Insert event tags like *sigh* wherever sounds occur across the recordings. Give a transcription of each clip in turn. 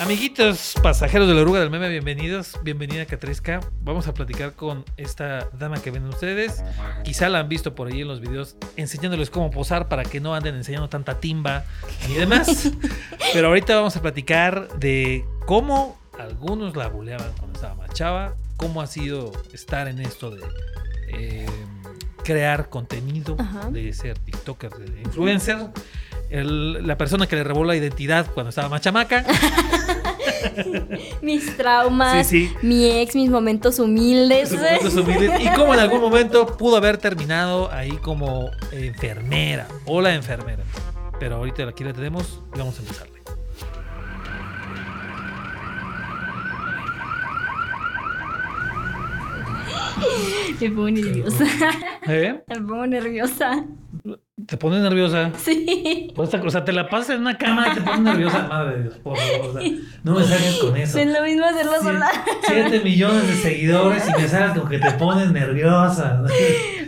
Amiguitos, pasajeros de la oruga del meme, bienvenidos. Bienvenida Catrisca. Vamos a platicar con esta dama que ven ustedes. Quizá la han visto por ahí en los videos enseñándoles cómo posar para que no anden enseñando tanta timba y demás. *laughs* Pero ahorita vamos a platicar de cómo algunos la buleaban cuando estaba más chava, cómo ha sido estar en esto de eh, crear contenido, Ajá. de ser TikToker, de influencer. El- la persona que le robó la identidad cuando estaba más chamaca. *laughs* Mis traumas, Sí, sí. mi ex, mis momentos humildes. Sus momentos humildes. Y cómo en algún momento pudo haber terminado ahí como enfermera o la enfermera. Pero ahorita aquí la tenemos y vamos a empezarle. *laughs* Me pongo nerviosa. ¿Eh? Me pongo nerviosa. ¿Te pones nerviosa? Sí. Pues, o sea, te la pasas en una cama y te pones nerviosa. *laughs* Madre de Dios, por favor. o sea, *laughs* no me salgas con eso. Es lo mismo hacerlo sola. Siete millones de seguidores y me salgas con que te pones nerviosa.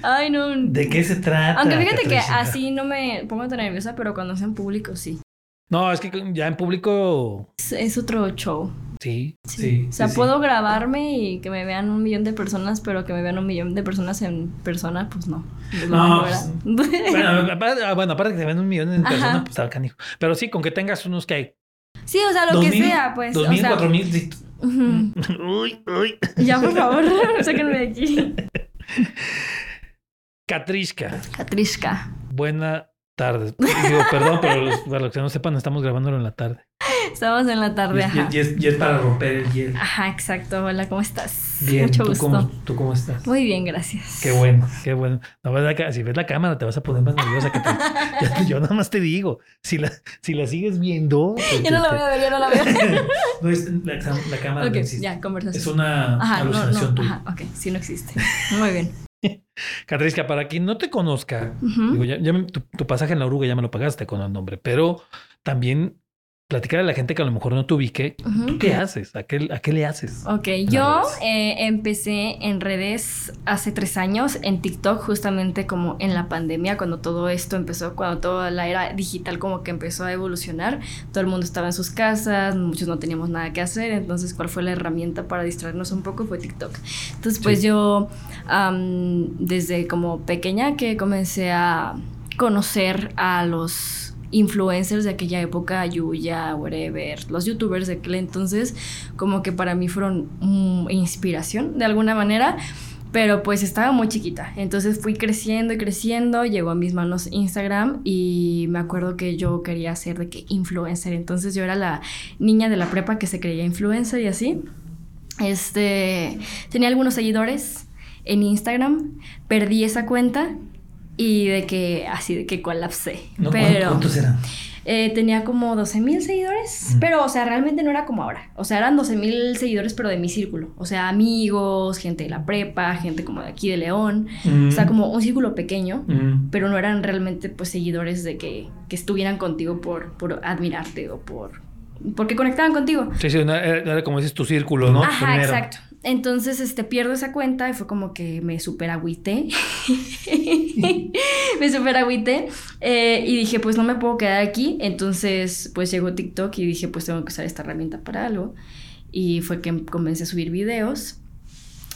Ay, no. ¿De qué se trata? Aunque fíjate que así no me pongo tan nerviosa, pero cuando es en público sí. No, es que ya en público. Es, es otro show. Sí, Sí. sí. o sea, sí, sí. puedo grabarme y que me vean un millón de personas, pero que me vean un millón de personas en persona, pues no. No, pues. Bueno, aparte, ah, bueno, aparte que te ven un millón de Ajá. personas, pues está canijo. Pero sí, con que tengas unos que hay. sí, o sea, lo que mil, sea, pues. Dos mil, sea, cuatro mil. sí. ujú. *laughs* Uy, uy. Ya, por favor, *laughs* sáquenme de aquí. *laughs* Catrishka, Catrishka. buena tarde. Digo, perdón, pero los- para los que no sepan, estamos grabándolo en la tarde. Estamos en la Y tarde, es, ajá. y es- y es para romper el hielo. Ajá, exacto. Hola, ¿cómo estás? Bien, Mucho ¿tú gusto. cómo, ¿tú cómo estás? Muy bien, gracias. Qué bueno, *laughs* qué bueno. No, ca- si ves la cámara te vas a poner más nerviosa que te- *laughs* yo, yo nada más te digo, si la, si la sigues viendo... pues, Yo no la veo, yo no la veo. no es la, la cámara ok, no existe. ya, conversación. Es una Ajá, alucinación no, tuya. ajá, ok, sí, no existe. Muy bien. *laughs* Catriska, para quien no te conozca, digo, ya, ya me- tu, tu pasaje en la oruga ya me lo pagaste con el nombre, pero también platicar a la gente que a lo mejor no te ubique, Ujú. ¿tú qué haces? ¿A qué, a qué le haces? Ok, yo eh, empecé en redes hace tres años, en TikTok, justamente como en la pandemia, cuando todo esto empezó, cuando toda la era digital como que empezó a evolucionar, todo el mundo estaba en sus casas, muchos no teníamos nada que hacer, entonces, ¿cuál fue la herramienta para distraernos un poco? Fue TikTok. Entonces, pues Sí. yo, desde como pequeña que comencé a conocer a los influencers de aquella época, Yuya, whatever, los youtubers de aquel entonces, como que para mí fueron mm, inspiración de alguna manera, pero pues estaba muy chiquita, entonces fui creciendo y creciendo, llegó a mis manos Instagram y me acuerdo que yo quería ser de que influencer, entonces yo era la niña de la prepa que se creía influencer y así. Este, tenía algunos seguidores en Instagram, perdí esa cuenta y de que así de que colapsé. No, ¿cuán- pero ¿Cuántos eran? eh, tenía como 12 mil seguidores, Mm. pero o sea, realmente no era como ahora. O sea, eran 12 mil seguidores, pero de mi círculo. O sea, amigos, gente de la prepa, gente como de aquí de León. O sea, como un círculo pequeño, Mm. pero no eran realmente pues seguidores de que, que estuvieran contigo por, por admirarte o por... Porque conectaban contigo. Sí, sí, no, era, era como dices tu círculo, ¿no? Ajá, Primero. exacto. Entonces, este, pierdo esa cuenta y fue como que me super agüité. *laughs* me super agüité. eh, y dije, pues no me puedo quedar aquí. Entonces, pues llegó TikTok y dije, pues tengo que usar esta herramienta para algo. Y fue que comencé a subir videos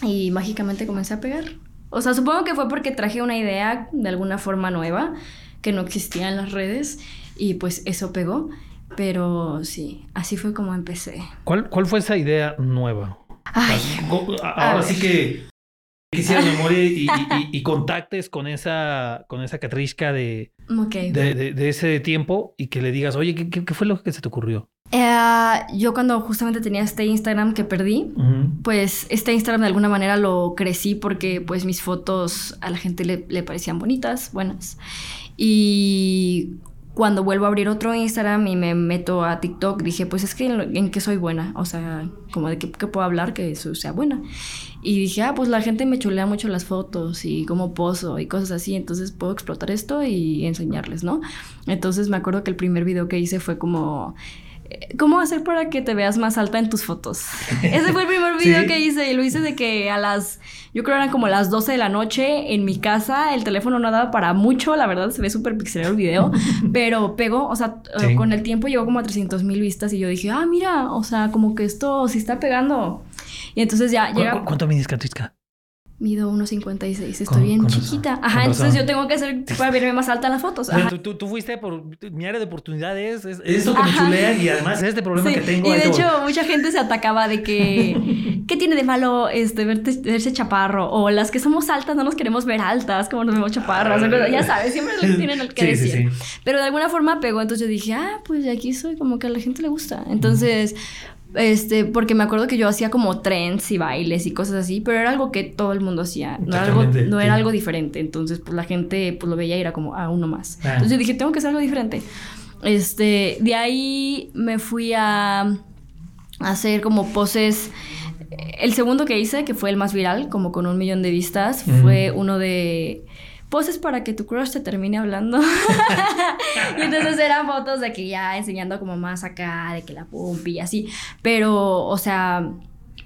y mágicamente comencé a pegar. O sea, supongo que fue porque traje una idea de alguna forma nueva que no existía en las redes y pues eso pegó. Pero sí, así fue como empecé. ¿Cuál, ¿Cuál fue esa idea nueva? Ay, Ahora sí que quisiera memoria y, y- y- *laughs* y contactes con esa, con esa Catrishka de, ok. de, de- de ese tiempo y que le digas, oye, ¿qué, fue lo que se te ocurrió? Eh, yo cuando justamente tenía este Instagram que perdí, pues este Instagram de alguna manera lo crecí porque pues mis fotos a la gente le, le parecían bonitas, buenas. Y cuando vuelvo a abrir otro Instagram y me meto a TikTok, dije, pues es que en, qué soy buena, o sea, como de qué, puedo hablar que eso sea buena. Y dije, ah, pues la gente me chulea mucho las fotos y cómo poso y cosas así, entonces puedo explotar esto y enseñarles, ¿no? Entonces me acuerdo que el primer video que hice fue como ¿Cómo hacer para que te veas más alta en tus fotos? *laughs* Ese fue el primer video Sí. que hice y lo hice de que a las, yo creo eran como las 12 de la noche en mi casa, el teléfono no daba para mucho, la verdad se ve súper pixelado el video, *laughs* pero pegó, o sea, Sí. eh, con el tiempo llegó como a 300 mil vistas y yo dije, ah, mira, o sea, como que esto sí está pegando. Y entonces ya ¿Cu- llega... cu- ¿Cuánto mides, Catriska? Mido 1.56, estoy bien con chiquita. Ajá, entonces razón. yo tengo que hacer *laughs* para verme más alta en las fotos. Ajá. Tú, tú- tú fuiste por mi área de oportunidades. Es, es esto que me Ajá. chulean y además es este problema Sí, que tengo. Y de voy. hecho, mucha gente se atacaba de que. *laughs* ¿Qué tiene de malo este, verte, verse chaparro? O las que somos altas no nos queremos ver altas, como nos vemos chaparras. o cosas- ya sabes, siempre *laughs* tienen el que Sí, decir. sí. Pero de alguna forma pegó, entonces yo dije, ah, pues aquí soy, como que a la gente le gusta. Entonces. Este, porque me acuerdo que yo hacía como trends y bailes y cosas así, pero era algo que todo el mundo hacía, no era algo, no era algo diferente. Entonces, pues la gente pues lo veía y era como, ah, uno más. Ah. Entonces yo dije, tengo que hacer algo diferente. Este, de ahí me fui a, a hacer como poses. El segundo que hice, que fue el más viral, como con un millón de vistas, Mm. fue uno de poses para que tu crush te termine hablando. *laughs* y entonces eran fotos de que ya enseñando como más acá, de que la pompi y así. Pero, o sea,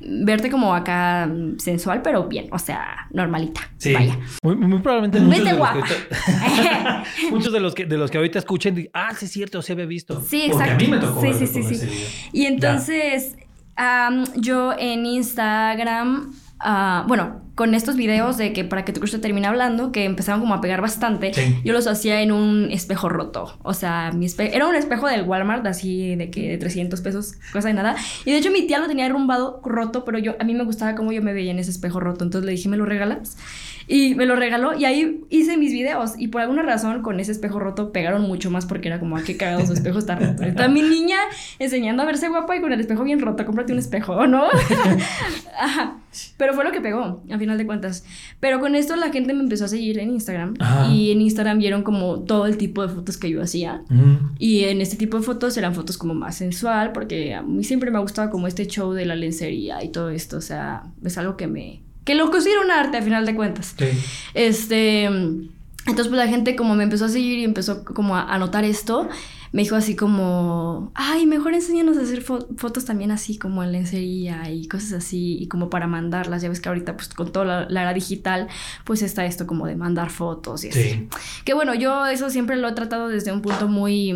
verte como acá mm, sensual, pero bien, o sea, normalita. Sí. Vaya. Muy, muy probablemente muchos Vete de, los guapa. que, *laughs* *laughs* muchos de los que de los que ahorita escuchen, digan, ah, sí es cierto, se había visto. Sí, Porque exacto. a mí me tocó Sí, sí, sí, sí. video. Y entonces, yo en Instagram, ah, bueno, con estos videos de que para que tu crush te termine hablando, que empezaron como a pegar bastante, Sí. yo los hacía en un espejo roto. O sea, mi espe- era un espejo del Walmart, así de que de 300 pesos, cosa de nada. Y de hecho mi tía lo tenía arrumbado, roto, pero yo a mí me gustaba cómo yo me veía en ese espejo roto. Entonces le dije, ¿me lo regalas? Y me lo regaló y ahí hice mis videos. Y por alguna razón con ese espejo roto pegaron mucho más porque era como, ah, qué cagado su espejo está roto. Está mi niña enseñando a verse guapa y con el espejo bien roto, cómprate un espejo, ¿no? *laughs* Ajá. Pero fue lo que pegó, a final de cuentas. Pero con esto la gente me empezó a seguir en Instagram. Ajá. Y en Instagram vieron como todo el tipo de fotos que yo hacía. Y en este tipo de fotos eran fotos como más sensual, porque a mí siempre me ha gustado como este show de la lencería y todo esto. O sea, es algo que me... que lo considero un arte a final de cuentas. Sí. Este... Entonces pues la gente como me empezó a seguir y empezó como a, a notar esto, me dijo así como, ay, mejor enséñanos a hacer fo- fotos también así como en lencería y cosas así y como para mandarlas. Ya ves que ahorita pues con toda la, la era digital pues está esto como de mandar fotos y así. Sí. Que bueno, yo eso siempre lo he tratado desde un punto muy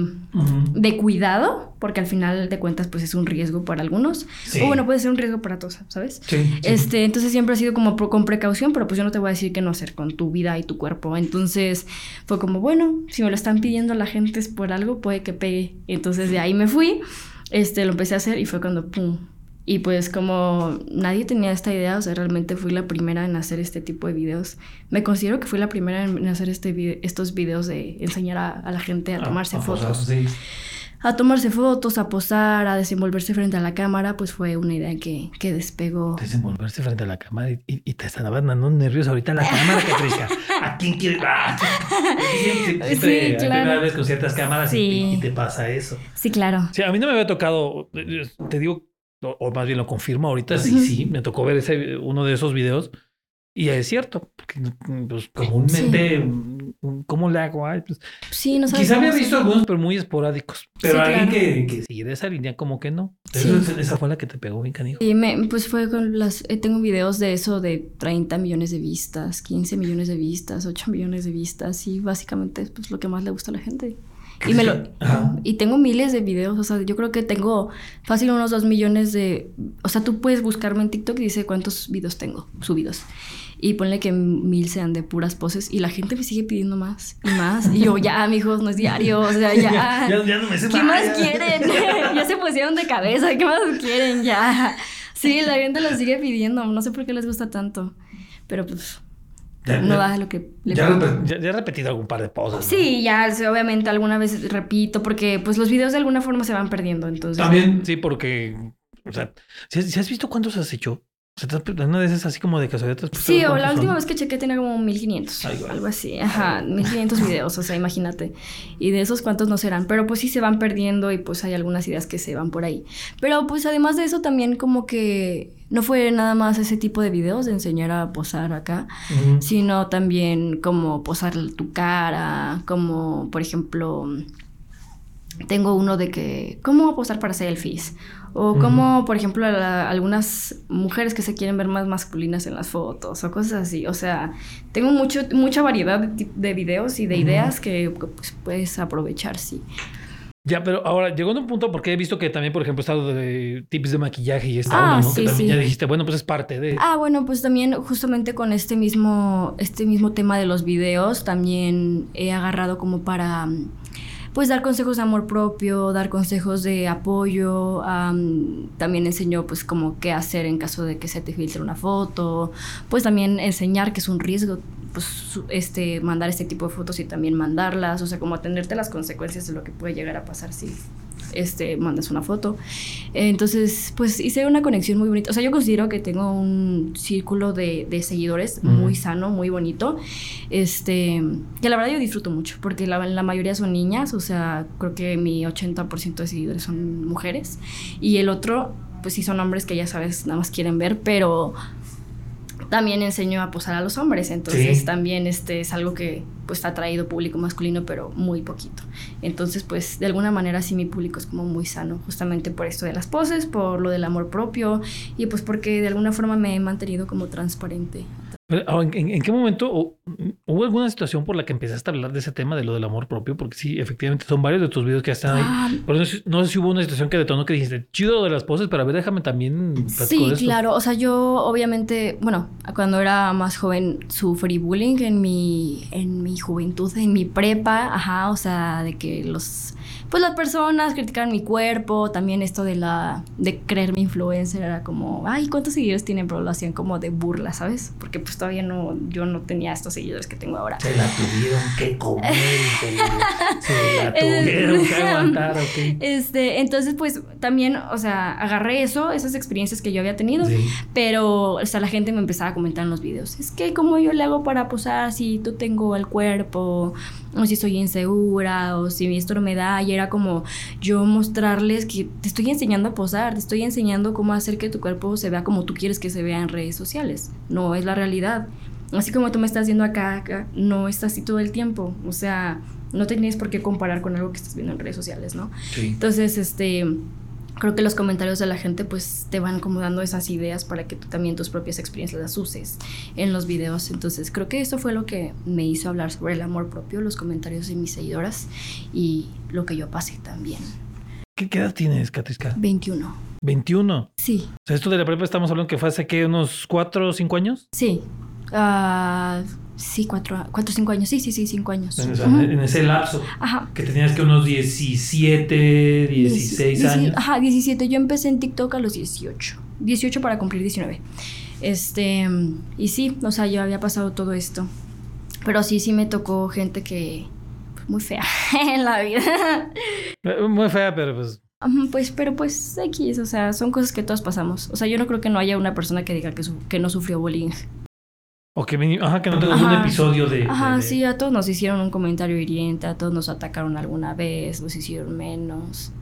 de cuidado, porque al final de cuentas pues es un riesgo para algunos. Sí. O bueno, puede ser un riesgo para todos, ¿sabes? Sí, sí. Este, entonces siempre ha sido como con precaución, pero pues yo no te voy a decir qué no hacer con tu vida y tu cuerpo. Entonces fue como, bueno, si me lo están pidiendo la gente es por algo, puede que pegue. Entonces de ahí me fui, este, lo empecé a hacer y fue cuando, pum. Y pues como nadie tenía esta idea, o sea, realmente fui la primera en hacer este tipo de videos. Me considero que fui la primera en hacer este estos videos de enseñar a, a la gente a tomarse Ah, fotos sí. A tomarse fotos, a posar, a desenvolverse frente a la cámara, pues fue una idea que, que despegó. Desenvolverse frente a la cámara y, y- y te estaban dando nervios ahorita la cámara, *laughs* Catriska. ¿A quién quieres? Ah, *laughs* siempre, siempre Sí, claro. primera vez con ciertas cámaras Sí. y, y te pasa eso. Sí, claro. Sí, a mí no me había tocado, te digo, o, o más bien lo confirmo ahorita, sí, sí, me tocó ver ese, uno de esos videos y es cierto, porque pues, comúnmente, mm, ¿cómo le hago? Ay, pues, Sí, no quizá había visto algunos, pero muy esporádicos. Pero Sí, alguien claro. que, que siguiera esa línea, como que no. Sí. Esa, esa fue la que te pegó bien, canijo. Y me, pues fue con las... eh, tengo videos de eso de 30 millones de vistas, 15 millones de vistas, 8 millones de vistas y básicamente es pues, lo que más le gusta a la gente. Y, me lo, Ajá. y tengo miles de videos, o sea, yo creo que tengo fácil unos 2 millones de... O sea, tú puedes buscarme en TikTok y dice cuántos videos tengo subidos. Y ponle que mil sean de puras poses y la gente me sigue pidiendo más y más. Y yo, ya, mijos, no es diario, o sea, ya. *laughs* Ya- ya no me sé ¿Qué más, más ya. quieren? *laughs* ya se pusieron de cabeza, ¿qué más quieren? Ya. Sí, la gente lo sigue pidiendo, no sé por qué les gusta tanto. Pero pues Ya- no ya- da lo que le Ya, ya- ya he repetido algún par de poses. ¿no? Sí, ya, sí, obviamente alguna vez repito, porque pues los videos de alguna forma se van perdiendo, entonces. También, sí, porque, o sea, ¿si has, si has visto cuántos has hecho? O sea, te has- una de esas así como de casualidad. a Sí, o la última vez que chequé tenía como 1500, Ay, algo así, ajá, 1500 *laughs* videos, o sea, imagínate. Y de esos cuántos no serán, pero pues sí se van perdiendo y pues hay algunas ideas que se van por ahí. Pero pues además de eso también como que no fue nada más ese tipo de videos de enseñar a posar acá, sino también como posar tu cara, como por ejemplo tengo uno de que, ¿cómo apostar para selfies? O cómo, por ejemplo, algunas mujeres que se quieren ver más masculinas en las fotos o cosas así. O sea, tengo mucho, mucha variedad de, de videos y de ideas que pues, puedes aprovechar, sí. Ya, pero ahora llegó a un punto porque he visto que también, por ejemplo, he estado de tips de maquillaje y esta ah, ¿no? Sí, que también sí. ya dijiste, bueno, pues es parte de. Ah, bueno, pues también justamente con este mismo, este mismo tema de los videos, también he agarrado como para pues dar consejos de amor propio, dar consejos de apoyo, también enseñó pues como qué hacer en caso de que se te filtre una foto, pues también enseñar que es un riesgo pues este mandar este tipo de fotos y también mandarlas, o sea, como atenderte a las consecuencias de lo que puede llegar a pasar si este, mandas una foto. Entonces, pues hice una conexión muy bonita. O sea, yo considero que tengo un círculo de, de seguidores muy sano, muy bonito. Este, que la verdad yo disfruto mucho, porque la, la mayoría son niñas, o sea, creo que mi 80% de seguidores son mujeres. Y el otro, pues sí son hombres que ya sabes, nada más quieren ver, pero también enseño a posar a los hombres, entonces sí. también este es algo que pues ha traído público masculino, pero muy poquito. Entonces, pues de alguna manera sí mi público es como muy sano, justamente por esto de las poses, por lo del amor propio y pues porque de alguna forma me he mantenido como transparente ¿En, en, en qué momento o, hubo alguna situación por la que empezaste a hablar de ese tema de lo del amor propio? Porque sí, efectivamente son varios de tus videos que están ahí. Ah, pero no, no, sé si hubo una situación que detonó que dijiste, chido de las poses, pero a ver, déjame también. Sí, claro. O sea, yo obviamente, bueno, cuando era más joven sufrí bullying en mi, en mi juventud, en mi prepa, ajá, o sea, de que los pues las personas criticaban mi cuerpo, también esto de la de creerme influencer era como, ay, ¿cuántos seguidores tienen? Pero lo hacían como de burla, ¿sabes? Porque pues todavía no, yo no tenía estos seguidores que tengo ahora. Se la tuvieron que comer, *laughs* se, la tuvieron que aguantar, ok. Este, entonces pues también, o sea, agarré eso, esas experiencias que yo había tenido, sí. pero o sea, la gente me empezaba a comentar en los videos, es que como yo le hago para posar si tú tengo el cuerpo, o si soy insegura, o si esto no me da, y era como yo mostrarles que te estoy enseñando a posar, te estoy enseñando cómo hacer que tu cuerpo se vea como tú quieres que se vea en redes sociales. No es la realidad. Así como tú me estás viendo acá, acá, no es así todo el tiempo. O sea, no tenías por qué comparar con algo que estás viendo en redes sociales, ¿no? Sí. Entonces, este creo que los comentarios de la gente pues te van como dando esas ideas para que tú también tus propias experiencias las uses en los videos. Entonces creo que eso fue lo que me hizo hablar sobre el amor propio, los comentarios de mis seguidoras y lo que yo pasé también. ¿Qué, edad tienes, Catriska? 21. ¿21? Sí. O sea, esto de la prepa estamos hablando que fue hace que unos 4 o 5 años. Sí. Uh, sí, 4 o 5 años. Sí, sí, sí, 5 años. En, uh -huh. en, ese lapso. Ajá. Que tenías que unos 17, 16 Dieci años. Ajá, 17. Yo empecé en TikTok a los 18. 18 para cumplir 19. Este, y sí, o sea, yo había pasado todo esto. Pero sí, sí me tocó gente que pues, muy fea *laughs* en la vida. Muy fea, pero pues pues, pero pues X, o sea, son cosas que todos pasamos. O sea, yo no creo que no haya una persona que diga que, que no sufrió bullying. O que, ajá, que no tengas un episodio de, Ajá, de, de... sí, a todos nos hicieron un comentario hiriente, a todos nos atacaron alguna vez, nos hicieron menos,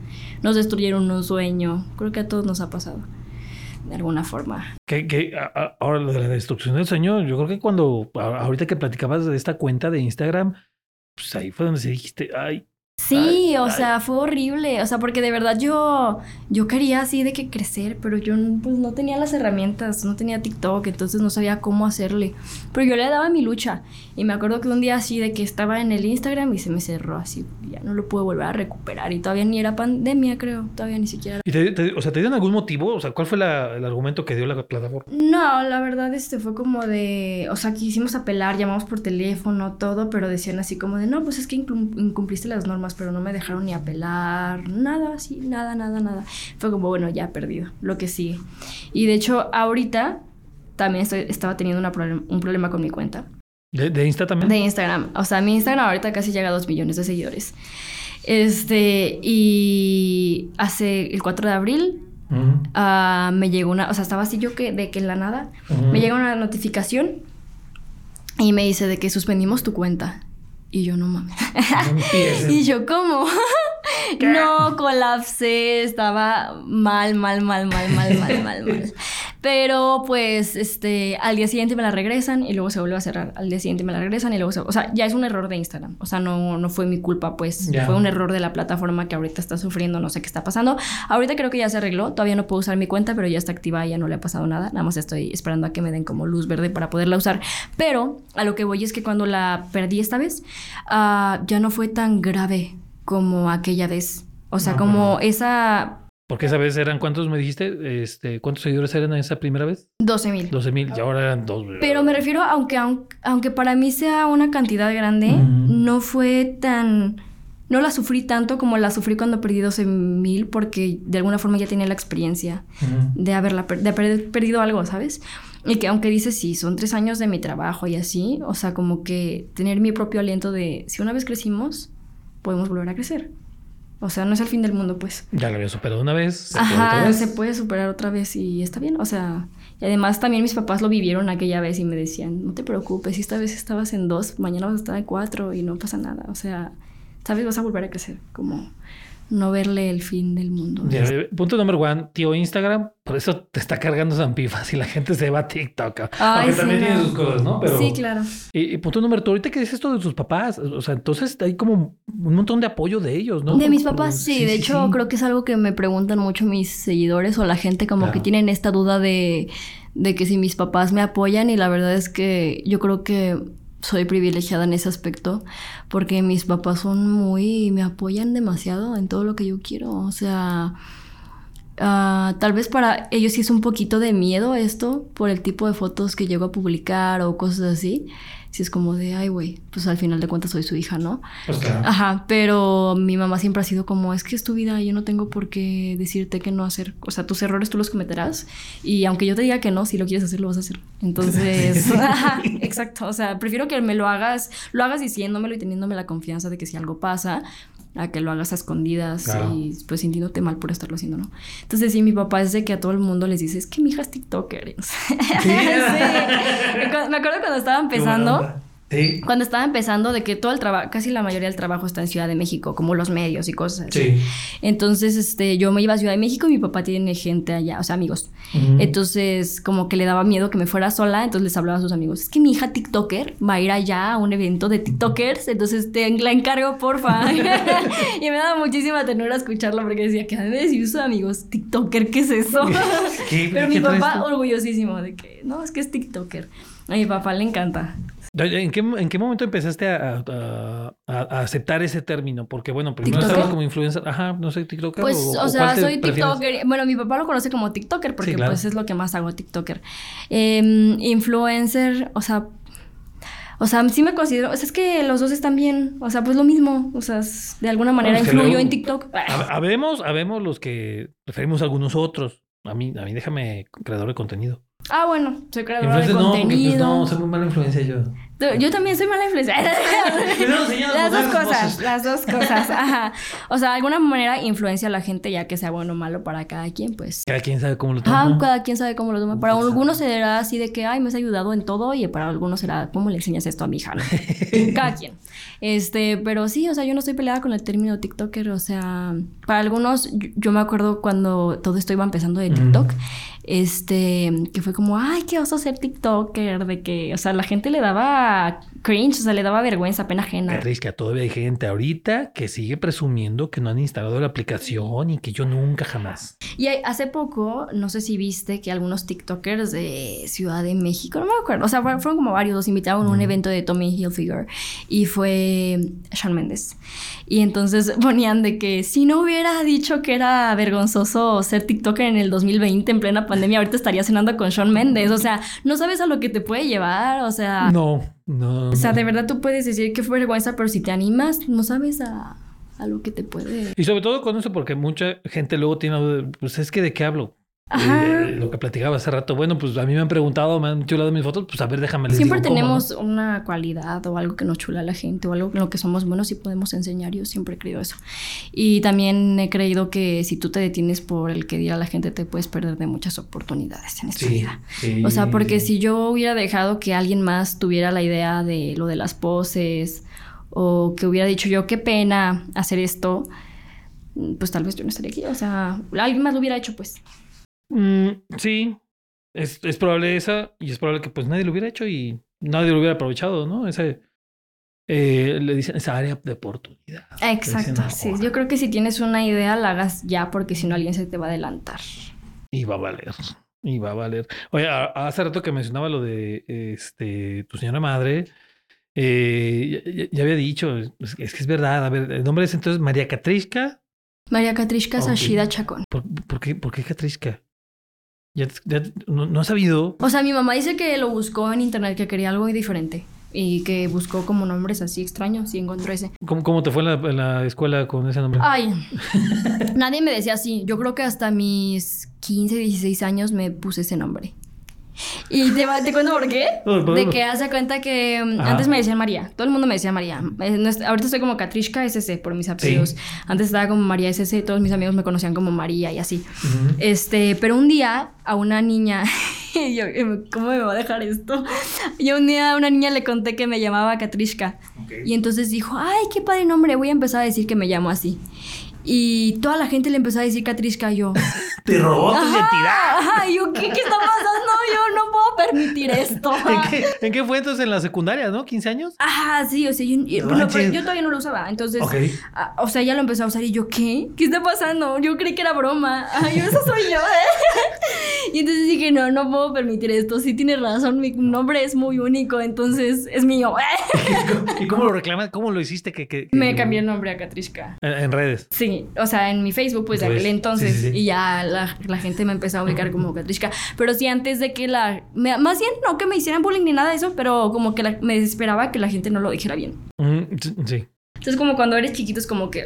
nos destruyeron un sueño. Creo que a todos nos ha pasado, de alguna forma. Que, que a, ahora lo de la destrucción del sueño, yo creo que cuando, ahorita que platicabas de esta cuenta de Instagram, pues ahí fue donde se dijiste, ay, Sí, ay, o ay. sea, fue horrible. O sea, porque de verdad yo, yo quería así de que crecer, pero yo pues, no tenía las herramientas, no tenía TikTok, entonces no sabía cómo hacerle. Pero yo le daba mi lucha. Y me acuerdo que un día así de que estaba en el Instagram y se me cerró así. Ya no lo pude volver a recuperar. Y todavía ni era pandemia, creo. Todavía ni siquiera. ¿Y te, te, o sea, te dieron algún motivo? O sea, ¿cuál fue la, el argumento que dio la plataforma? No, la verdad este fue como de. O sea, quisimos apelar, llamamos por teléfono, todo, pero decían así como de no, pues es que incumpliste las normas pero no me dejaron ni apelar, nada así, nada, nada, nada. Fue como, bueno, ya perdido, lo que sigue. Y de hecho, ahorita también estoy, estaba teniendo una problem un problema con mi cuenta. ¿De, ¿De, Insta también? De Instagram. O sea, mi Instagram ahorita casi llega a dos millones de seguidores. Este, y hace el 4 de abril uh -huh. uh, me llegó una, o sea, estaba así yo que de que en la nada, uh -huh. me llega una notificación y me dice de que suspendimos tu cuenta. Y yo, no mames. No *laughs* y yo, ¿cómo? *laughs* no, colapsé, estaba mal, mal, mal, mal, mal, mal, mal, mal. Pero pues este, al día siguiente me la regresan y luego se vuelve a cerrar. Al día siguiente me la regresan y luego se... O sea, ya es un error de Instagram. O sea, no, no fue mi culpa, pues. Ya. Fue un error de la plataforma que ahorita está sufriendo, no sé qué está pasando. Ahorita creo que ya se arregló. Todavía no puedo usar mi cuenta, pero ya está activa y ya no le ha pasado nada. Nada más estoy esperando a que me den como luz verde para poderla usar. Pero a lo que voy es que cuando la perdí esta vez, ah, ya no fue tan grave como aquella vez. O sea, No, como esa Porque esa vez eran, ¿cuántos me dijiste? Este, ¿Cuántos seguidores eran esa primera vez? 12 mil. 12 mil, y ahora eran dos. Pero me refiero, aunque, aun- aunque para mí sea una cantidad grande, no fue tan... No la sufrí tanto como la sufrí cuando perdí 12 mil porque de alguna forma ya tenía la experiencia de, haberla per- de haber perdido algo, ¿sabes? Y que aunque dices, sí, son tres años de mi trabajo y así, o sea, como que tener mi propio aliento de, si una vez crecimos, podemos volver a crecer. O sea, no es el fin del mundo, pues. Ya lo había superado una vez. se puede otra Ajá, vez. se puede superar otra vez y está bien, o sea, y además también mis papás lo vivieron aquella vez y me decían, no te preocupes, esta vez estabas en dos, mañana vas a estar en cuatro y no pasa nada, o sea, sabes, vas a volver a crecer, como no verle el fin del mundo. Ya, eh, Punto número one, tío Instagram, por eso te está cargando Zampifas y la gente se va a TikTok. Ay, Aunque sí, también tiene sus cosas, ¿no? Pero, Sí, claro. Y, y punto número dos, ahorita que dices esto de tus papás, o sea, entonces hay como un montón de apoyo de ellos, ¿no? De mis papás, sí. de hecho, sí. creo que es algo que me preguntan mucho mis seguidores o la gente como Claro. que tienen esta duda de, de que si mis papás me apoyan y la verdad es que yo creo que soy privilegiada en ese aspecto porque mis papás son muy, me apoyan demasiado en todo lo que yo quiero. O sea, ah, tal vez para ellos sí es un poquito de miedo esto por el tipo de fotos que llego a publicar o cosas así. Si es como de, ay, güey, pues al final de cuentas soy su hija, ¿no? Pues claro. Ajá, pero mi mamá siempre ha sido como, es que es tu vida, yo no tengo por qué decirte que no hacer, o sea, tus errores tú los cometerás y aunque yo te diga que no, si lo quieres hacer, lo vas a hacer. Entonces, *laughs* *laughs* ajá, exacto, o sea, prefiero que me lo hagas, lo hagas diciéndomelo y teniéndome la confianza de que si algo pasa, a que lo hagas a escondidas Claro. y pues sintiéndote mal por estarlo haciendo, ¿no? Entonces, sí, mi papá es de que a todo el mundo les dice, es que mi hija es TikToker. *laughs* Sí. Me acuerdo cuando estaba empezando. Sí. Cuando estaba empezando, de que todo el trabajo, casi la mayoría del trabajo está en Ciudad de México, como los medios y cosas así. Sí. Entonces, este, yo me iba a Ciudad de México y mi papá tiene gente allá, o sea, amigos. Entonces, como que le daba miedo que me fuera sola, entonces les hablaba a sus amigos, es que mi hija TikToker va a ir allá a un evento de TikTokers, entonces te la encargo, porfa. *laughs* *laughs* y me daba muchísima ternura escucharlo porque decía, ¿qué han de decir sus amigos? TikToker, ¿qué es eso? *laughs* ¿Qué- Pero qué mi papá orgullosísimo de que, no, es que es TikToker. A mi papá le encanta. ¿En qué, ¿En qué momento empezaste a, a- a- a aceptar ese término? Porque, bueno, primero ¿TikToker? estabas como influencer. Ajá, no sé, TikToker. Pues, o, sea, soy prefieres? TikToker. Bueno, mi papá lo conoce como TikToker porque Sí, claro. pues es lo que más hago, TikToker. Em, influencer, o sea, o sea, sí me considero, o sea, es que los dos están bien, o sea, pues lo mismo, o sea, es- de alguna manera influyo luego- en TikTok. Hab- Habemos, habemos los que preferimos a algunos otros. A mí, a mí déjame creador de contenido. Ah, bueno, soy creadora de no, pues contenido. no, soy muy mala influencia yo. Yo también soy mala influencia. *laughs* Las dos cosas, las *laughs* dos cosas. Ajá. O sea, de alguna manera influencia a la gente, ya que sea bueno o malo para cada quien, pues. Cada quien sabe cómo lo Ajá, toma. cada quien sabe cómo lo toma. Para algunos será así de que, ay, me has ayudado en todo, y para algunos será, ¿cómo le enseñas esto a mi hija? no? *laughs* cada quien. Este, pero sí, o sea, yo no estoy peleada con el término TikToker, o sea, para algunos, yo, yo me acuerdo cuando todo esto iba empezando de TikTok, este, que fue como, ay, qué oso ser TikToker, de que, o sea, la gente le daba cringe, o sea, le daba vergüenza, pena ajena. que todavía hay gente ahorita que sigue presumiendo que no han instalado la aplicación y que yo nunca jamás. Y hay- hace poco, no sé si viste que algunos TikTokers de Ciudad de México, no me acuerdo, o sea, fueron, fueron como varios, los invitaron a un Ujú. evento de Tommy Hilfiger y fue Shawn Mendes. Y entonces *laughs* ponían de que si no hubiera dicho que era vergonzoso ser TikToker en el 2020 en plena pandemia, ahorita estaría cenando con Shawn Mendes. O sea, no sabes a lo que te puede llevar, o sea, No, no. o sea, no. de verdad tú puedes decir que fue vergüenza, pero si te animas, no sabes a, a lo que te puede... Y sobre todo con eso, porque mucha gente luego tiene, pues es que de qué hablo. Ajá. Eh, lo que platicaba hace rato. Bueno, pues a mí me han preguntado, me han chulado mis fotos, pues a ver, déjame les Siempre digo tenemos una cualidad o algo que nos chula a la gente o algo en lo que somos buenos y podemos enseñar. Yo siempre he creído eso. Y también he creído que si tú te detienes por el que dirá la gente, te puedes perder de muchas oportunidades en esta Sí, vida. sí, O sea, porque sí. si yo hubiera dejado que alguien más tuviera la idea de lo de las poses o que hubiera dicho yo, qué pena hacer esto, pues tal vez yo no estaría aquí. O sea, alguien más lo hubiera hecho, pues. Mm, sí. es, es probable esa y es probable que pues nadie lo hubiera hecho y nadie lo hubiera aprovechado, ¿no? Ese, eh, le dicen esa área de oportunidad. Exacto, Dicen, sí. Yo creo que si tienes una idea, la hagas ya, porque si no alguien se te va a adelantar. Y va a valer. Y va a valer. Oye, a- hace rato que mencionaba lo de este tu señora madre. eh, ya, había dicho, es, es que es verdad. A ver, el nombre es entonces María Catrishka. María Catrishka. Sashida Chacón. ¿Por, por qué, ¿Por qué Catrishka? Ya, ya no, no ha sabido. O sea, mi mamá dice que lo buscó en internet, que quería algo diferente. Y que buscó como nombres así extraños y encontró ese. ¿Cómo, cómo te fue la, la escuela con ese nombre? Ay, *laughs* nadie me decía así. Yo creo que hasta mis 15, 16 años me puse ese nombre. Y te, te cuento por qué. De que hace cuenta que Ajá. antes me decían María. Todo el mundo me decía María. Eh, ahorita estoy como Katrishka SC por mis apellidos. Antes estaba como María SC. Todos mis amigos me conocían como María y así. Este, pero un día a una niña, *laughs* yo, ¿cómo me va a dejar esto? Yo un día a una niña le conté que me llamaba Katrishka. Y entonces dijo, ay, qué padre nombre, voy a empezar a decir que me llamo así. Y toda la gente le empezó a decir Katrishka y yo. *laughs* Te robó tu identidad. ajá, y yo, ¿qué, ¿qué está pasando? Yo no puedo permitir esto. *laughs* ¿En qué, ¿En qué fue entonces en la secundaria, no? ¿15 años? Ajá, sí, o sea, yo, No pero yo todavía no lo usaba, entonces, ah, o sea, ya lo empezó a usar y yo, ¿qué? ¿Qué está pasando? Yo creí que era broma. Ay, eso soy yo. ¿eh? *laughs* y entonces dije, no, no puedo permitir esto. Sí tienes razón, mi nombre es muy único, entonces es mío. *laughs* *laughs* ¿Y cómo lo reclamas? ¿Cómo lo hiciste? Que, que- que- Me cambié el nombre a Katrishka. En, en redes. Sí, o sea, en mi Facebook, pues de Pues, aquel entonces, sí, sí, sí. y ya la, la gente me empezó a ubicar como *laughs* Katrishka. Pero sí, antes de que la. me- más bien, no que me hicieran bullying ni nada de eso, pero como que la- me desesperaba que la gente no lo dijera bien. Mm, sí. Entonces, como cuando eres chiquito, es como que.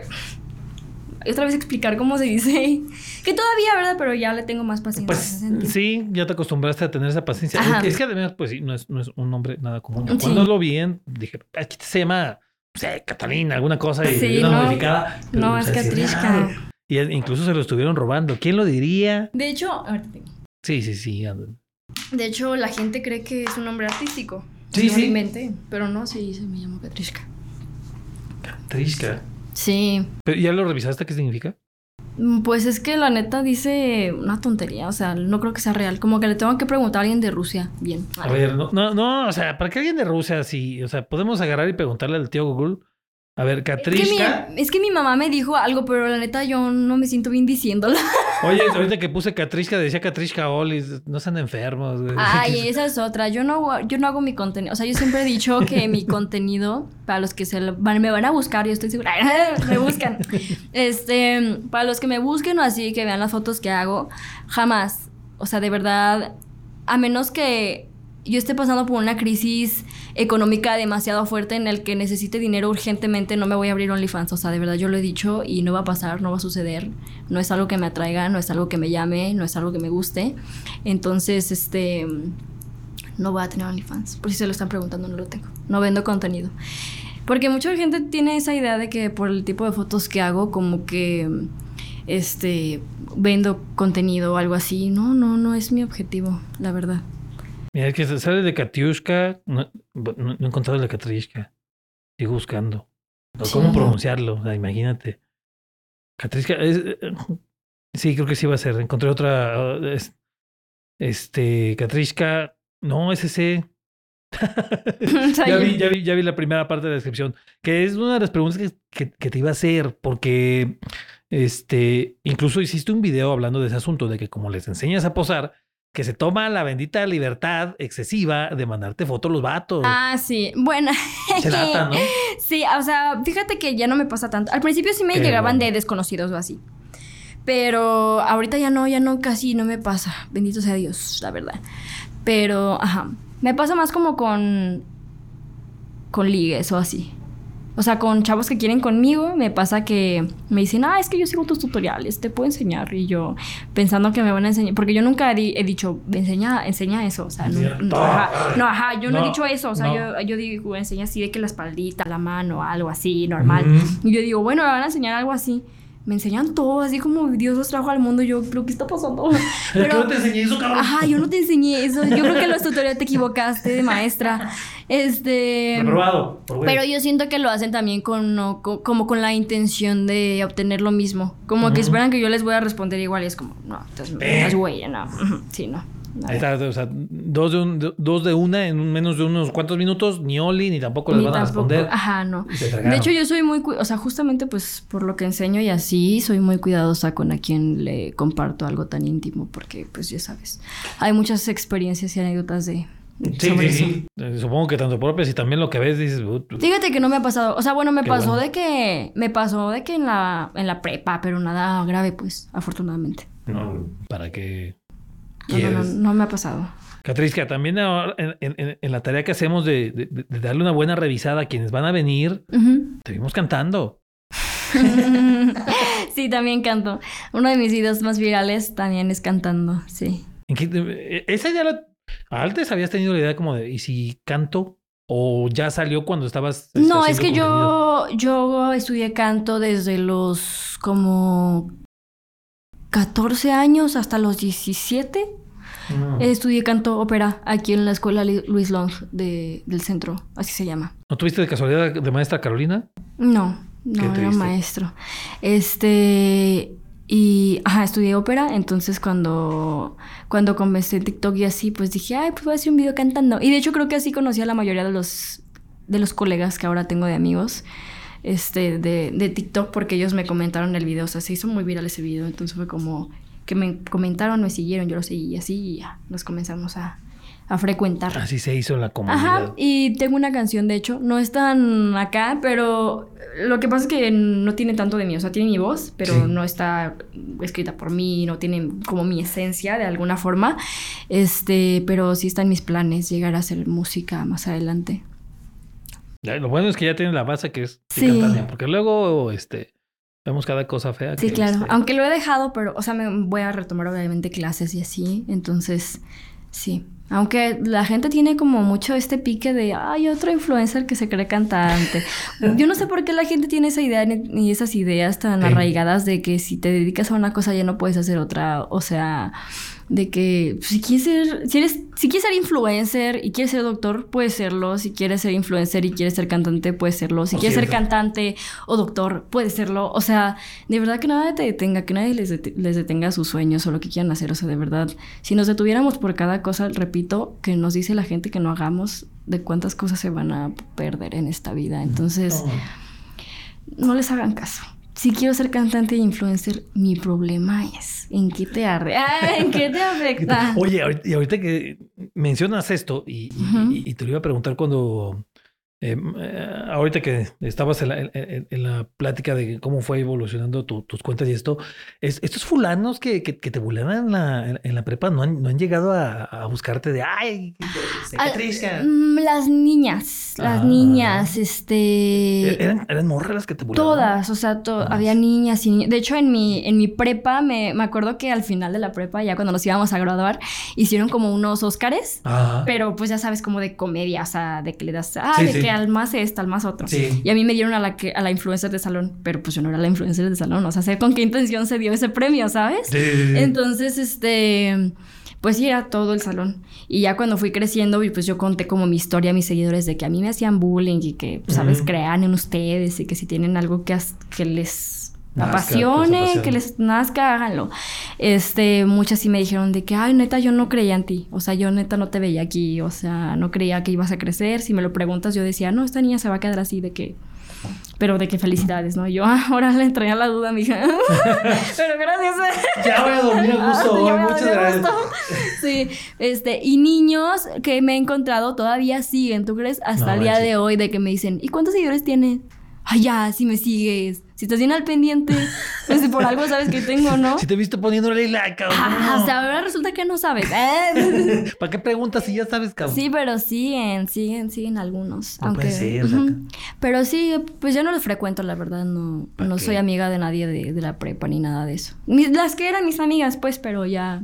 Otra vez explicar cómo se dice. *laughs* Que todavía, ¿verdad? Pero ya le tengo más paciencia. en Pues sí, ya te acostumbraste a tener esa paciencia. Ajá. Es que, además, pues sí, no es, no es un nombre nada común. Yo Sí. Cuando lo vi, en- dije, aquí se llama, no sé, Catalina, alguna cosa, y Sí, una no. modificada. No, es raro. Y incluso se lo estuvieron robando. ¿Quién lo diría? De hecho, te digo. Sí, sí, sí. de hecho, la gente cree que es un nombre artístico. Sí, sí. inventé, pero no, sí, se me llama Katrishka. Katrishka. Sí. ¿Pero ya lo revisaste? ¿Qué significa? Mm, Pues es que la neta dice una tontería, o sea, no creo que sea real. Como que le tengo que preguntar a alguien de Rusia. Bien. A ver, no, no, no, o sea, para que alguien de Rusia, sí, o sea, podemos agarrar y preguntarle al tío Google. A ver, Es que, Katrishka. mi, es que mi mamá me dijo algo, pero la neta yo no me siento bien diciéndola. *laughs* Oye, ahorita que puse Katrishka, decía Katrishka Olis, no sean enfermos, güey. Ay, *laughs* esa es otra. Yo no, yo no hago mi contenido. O sea, yo siempre he dicho que *laughs* mi contenido, para los que se lo- me van a buscar, yo estoy segura, me buscan. Este, para los que me busquen o así, que vean las fotos que hago, jamás. O sea, de verdad, a menos que yo esté pasando por una crisis económica demasiado fuerte en el que necesite dinero urgentemente, no me voy a abrir OnlyFans. O sea, de verdad yo lo he dicho y no va a pasar, no va a suceder. No es algo que me atraiga, no es algo que me llame, no es algo que me guste. Entonces, este, no voy a tener OnlyFans. Por si se lo están preguntando, no lo tengo. No vendo contenido. Porque mucha gente tiene esa idea de que por el tipo de fotos que hago, como que, este, vendo contenido o algo así. No, no, no es mi objetivo, la verdad. Mira, es que sale de Katiushka. No, no, no he encontrado la Katrishka. Sigo buscando. Sí. ¿Cómo pronunciarlo? O sea, imagínate. Katrishka. es- eh, sí, creo que sí va a ser. Encontré otra. uh, es- este. Katrishka. No, es ese. *laughs* Ya, vi, ya, vi, ya vi la primera parte de la descripción. Que es una de las preguntas que, que- que te iba a hacer. Porque. Este. Incluso hiciste un video hablando de ese asunto. De que como les enseñas a posar. Que se toma la bendita libertad excesiva de mandarte fotos los vatos. Ah, sí. Bueno. *laughs* Se latan, ¿no? Sí, o sea, fíjate que ya no me pasa tanto. Al principio sí me Qué llegaban bueno. de desconocidos o así. Pero ahorita ya no, ya no, casi no me pasa. Bendito sea Dios, la verdad. Pero, ajá. Me pasa más como con. con ligues o así. O sea, con chavos que quieren conmigo, me pasa que me dicen, ah, es que yo sigo tus tutoriales, te puedo enseñar. Y yo, pensando que me van a enseñar, porque yo nunca he, di- he dicho, enseña, enseña eso. O sea, no, no, ajá, no, ajá, yo no, No, he dicho eso. O sea, no. yo, yo digo, enseña así de que la espaldita, la mano, algo así, normal. Ujú. Y yo digo, bueno, me van a enseñar algo así. Me enseñan todo, así como Dios los trajo al mundo. Yo, ¿pero qué está pasando? *laughs* Es que no te enseñé eso, cabrón. Ajá, yo no te enseñé eso. Yo creo que en los tutoriales te equivocaste de maestra. Este. Por güey. Pero yo siento que lo hacen también con, no, co- como con la intención de obtener lo mismo. Como que esperan que yo les voy a responder igual y es como, no, entonces no estás güey, no. Sí, no. Ahí está, o sea, dos de, un- dos de una en menos de unos cuantos minutos, ni Oli, ni tampoco les Ni van a responder. Ajá, no. De hecho, yo soy muy, o sea, justamente pues por lo que enseño y así, soy muy cuidadosa con a quien le comparto algo tan íntimo, porque pues ya sabes, hay muchas experiencias y anécdotas de... Sí, sobre sí, eso. sí. Eh, Supongo que tanto propias y también lo que ves dices, "Ut, ut". Fíjate que no me ha pasado, o sea, bueno, me Qué pasó bueno. de que, me pasó de que en la, en la prepa, pero nada grave, pues, afortunadamente. no, para que No, no, no, quieres. no me ha pasado. Catriska, también ahora en, en- en la tarea que hacemos de, de- de darle una buena revisada a quienes van a venir, Ujú. te vimos cantando. *laughs* sí, también canto. Uno de mis videos más virales también es cantando, sí. ¿En qué te- esa idea la- antes habías tenido la idea como de, ¿y si canto? ¿O ya salió cuando estabas... No, es que contenido? yo, yo estudié canto desde los como 14 años hasta los 17. No. Estudié canto ópera aquí en la escuela Luis Long de- del centro, así se llama. ¿No tuviste de casualidad de maestra Carolina? No, no era maestro. Este y ajá, estudié ópera, entonces cuando cuando comencé en TikTok y así, pues dije, "Ay, pues voy a hacer un video cantando." Y de hecho creo que así conocí a la mayoría de los de los colegas que ahora tengo de amigos este de, de TikTok porque ellos me comentaron el video, o sea, se hizo muy viral ese video, entonces fue como que me comentaron, me siguieron, yo lo seguí y así y ya nos comenzamos a a frecuentar. Así se hizo en la comunidad. Ajá, y tengo una canción, de hecho, no es tan acá, pero lo que pasa es que no tiene tanto de mí, o sea, tiene mi voz, pero Sí. no está escrita por mí, no tiene como mi esencia de alguna forma, este, pero sí está en mis planes llegar a hacer música más adelante. Lo bueno es que ya tienen la base que es que Sí. porque luego este vemos cada cosa fea. Sí, que, claro, este, aunque lo he dejado, pero, o sea, me voy a retomar obviamente clases y así, entonces, sí. Aunque la gente tiene como mucho este pique de, ay, otro influencer que se cree cantante. Yo no sé por qué la gente tiene esa idea ni ni esas ideas tan Sí. arraigadas de que si te dedicas a una cosa ya no puedes hacer otra. O sea, de que si quieres ser, si eres, si quieres ser influencer y quieres ser doctor, puedes serlo. Si quieres ser influencer y quieres ser cantante, puedes serlo. Si O quieres si ser cantante o doctor, puedes serlo. O sea, de verdad que nada te detenga, que nadie les, det- les detenga sus sueños o lo que quieran hacer. O sea, de verdad, si nos detuviéramos por cada cosa, repito, que nos dice la gente que no hagamos, de cuántas cosas se van a perder en esta vida. Entonces, no. no les hagan caso. Si quiero ser cantante e influencer, mi problema es en qué te arde, Ah, en qué te afecta. *laughs* Oye, y ahorita que mencionas esto, y- y te lo iba a preguntar cuando, eh, eh, ahorita que estabas en la, en- en- en la plática de cómo fue evolucionando tu- tus cuentas y esto, es- estos fulanos que, que, que te bulean en la, en, la prepa no han, no han llegado a, a buscarte de, ay, Ah, triste". Mm, Las niñas, las Ah. niñas, este... ¿Eran, eran morras las que te buleaban? Todas, o sea, to- Ah. había niñas y niños. De hecho, en mi, en mi prepa, me, me acuerdo que al final de la prepa, ya cuando nos íbamos a graduar, hicieron como unos Óscares, pero pues ya sabes, como de comedia, o sea, de que le das, ah, Sí, de sí. que al más esta, al más otro. Sí. Y a mí me dieron a la, que, a la influencer de salón, pero pues yo no era la influencer de salón, o sea, sé con qué intención se dio ese premio, ¿sabes? Sí. Entonces, este, pues sí, era todo el salón. Y ya cuando fui creciendo, pues yo conté como mi historia a mis seguidores de que a mí me hacían bullying y que, pues, ¿sabes? Crean en ustedes y que si tienen algo que, que les Nazca, apasione, pues, apasione. que les nazca, háganlo. Este, muchas sí me dijeron de que, ay, neta, yo no creía en ti. O sea, yo neta no te veía aquí. O sea, no creía que ibas a crecer. Si me lo preguntas, yo decía, no, esta niña se va a quedar así de que... Pero de que felicidades, ¿no? Yo, *laughs* ah, ahora le traía la duda, mija. *laughs* Pero gracias. Ya voy a dormir a gusto Ah, me muchas gracias. Sí, este, y niños que me he encontrado todavía siguen, ¿tú crees? Hasta No el día de hoy de que me dicen, ¿y cuántos seguidores tienes? Ay, ya, si me sigues. Si estás bien al pendiente, pues si por algo sabes que tengo, ¿no? Si te he visto poniéndole like, cabrón. Ah, o sea, ahora resulta que no sabes. ¿eh? *laughs* ¿Para qué preguntas si ya sabes, cabrón? Sí, pero siguen, siguen, siguen algunos. No aunque, puede ser, saca. Pero sí, pues yo no los frecuento, la verdad, no, ¿Pa' no qué? soy amiga de nadie de, de la prepa ni nada de eso. Mis- las que eran mis amigas, pues, pero ya